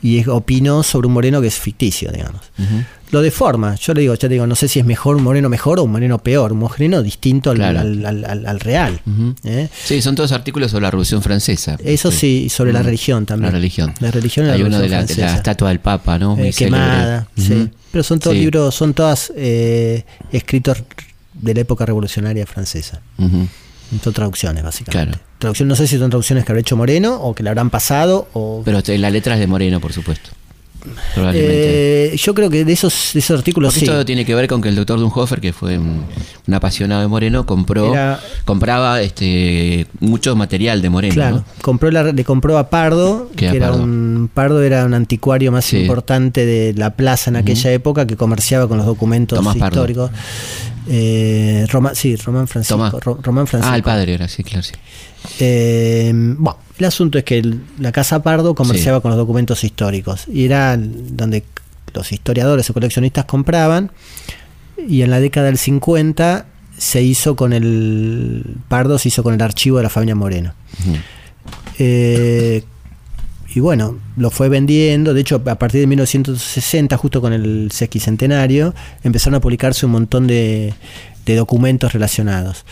[SPEAKER 4] y opinó sobre un moreno que es ficticio, digamos. Lo deforma, yo le digo, ya digo, no sé si es mejor un moreno mejor o un moreno peor, un moreno distinto al, al, real.
[SPEAKER 2] ¿eh? Sí, son todos artículos sobre la Revolución Francesa.
[SPEAKER 4] Eso sí, sobre la religión también.
[SPEAKER 2] La religión.
[SPEAKER 4] La religión
[SPEAKER 2] Hay uno de la, estatua del Papa, ¿no?
[SPEAKER 4] Eh, quemada, sí. Pero son todos libros, son todas eh, escritos de la época revolucionaria francesa. Son traducciones, básicamente. Traducción, no sé si son traducciones que habrá hecho Moreno o que le habrán pasado. O...
[SPEAKER 2] Pero la letra es de Moreno, por supuesto.
[SPEAKER 4] Eh, yo creo que de esos, de esos artículos
[SPEAKER 2] sí. Esto tiene que ver con que el doctor Dunhofer, que fue un, apasionado de Moreno, compró compraba este mucho material de Moreno.
[SPEAKER 4] Claro, compró le compró a Pardo, que, era un Pardo era un anticuario más importante de la plaza en aquella época que comerciaba con los documentos históricos. Eh, sí, Román Francisco. Román Francisco.
[SPEAKER 2] Ah, el padre era, sí, claro, sí.
[SPEAKER 4] Eh, bueno, el asunto es que la Casa Pardo comerciaba con los documentos históricos y era donde los historiadores o coleccionistas compraban y en la década del 50 se hizo con el Pardo se hizo con el archivo de la familia Moreno. Eh, y bueno, lo fue vendiendo. De hecho, a partir de 1960, justo con el sesquicentenario, empezaron a publicarse un montón de, documentos relacionados.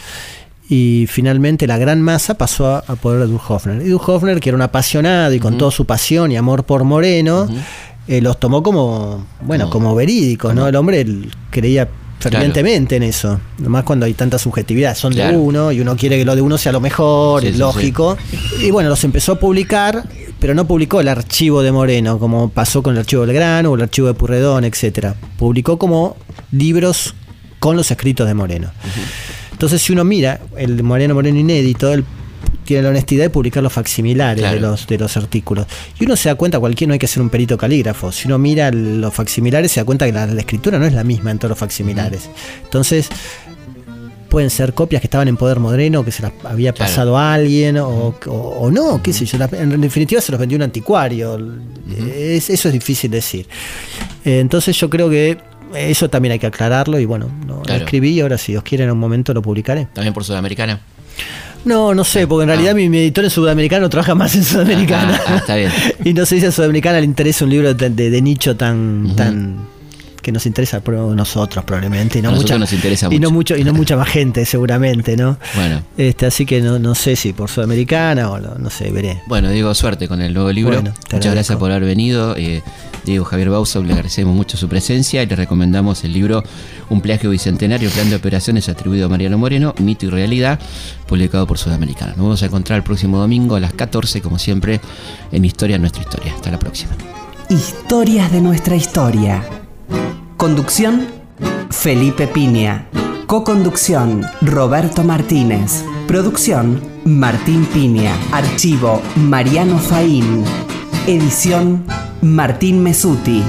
[SPEAKER 4] Y finalmente la gran masa pasó a, poder de Duhofner. Y Duhofner, que era un apasionado y con toda su pasión y amor por Moreno, eh, los tomó como, bueno, como verídicos, ¿no? El hombre creía fervientemente en eso. Nomás cuando hay tanta subjetividad, son de uno y uno quiere que lo de uno sea lo mejor, es lógico. Y bueno, los empezó a publicar, pero no publicó el archivo de Moreno, como pasó con el archivo del Grano o el archivo de Purredón, etcétera. Publicó como libros con los escritos de Moreno. Entonces, si uno mira el Moreno Moreno inédito, el tiene la honestidad de publicar los facsimilares de, los, de los artículos. Y uno se da cuenta, cualquiera no hay que ser un perito calígrafo. Si uno mira los facsimilares, se da cuenta que la, escritura no es la misma en todos los facsimilares. Entonces, pueden ser copias que estaban en poder moderno, que se las había pasado a alguien, o, no, qué sé yo. En definitiva, se los vendió un anticuario. eso es difícil decir. Eh, entonces, yo creo que eso también hay que aclararlo y bueno, lo escribí y ahora si Dios quiere en un momento lo publicaré.
[SPEAKER 2] También por Sudamericana.
[SPEAKER 4] No, no sé, porque en realidad mi, editor en sudamericano trabaja más en sudamericana. Ah, está bien. [LAUGHS] y no sé si a sudamericana le interesa un libro de, nicho tan, tan que nos interesa nosotros probablemente y no mucha nos interesa y no mucho y no mucha más gente seguramente no bueno este así que no, no sé si por sudamericana o no, sé veré
[SPEAKER 2] bueno digo suerte con el nuevo libro muchas gracias por haber venido eh, Diego Javier Bausa, le agradecemos mucho su presencia y le recomendamos el libro Un plagio bicentenario, plan de operaciones atribuido a Mariano Moreno, mito y realidad, publicado por Sudamericana. Nos vamos a encontrar el próximo domingo a las 14, como siempre, en Historia Nuestra Historia. Hasta la próxima.
[SPEAKER 1] Historias de nuestra historia. Conducción, Felipe Piña. Co-conducción, Roberto Martínez. Producción, Martín Piña. Archivo, Mariano Faín. Edición Martín Mesuti.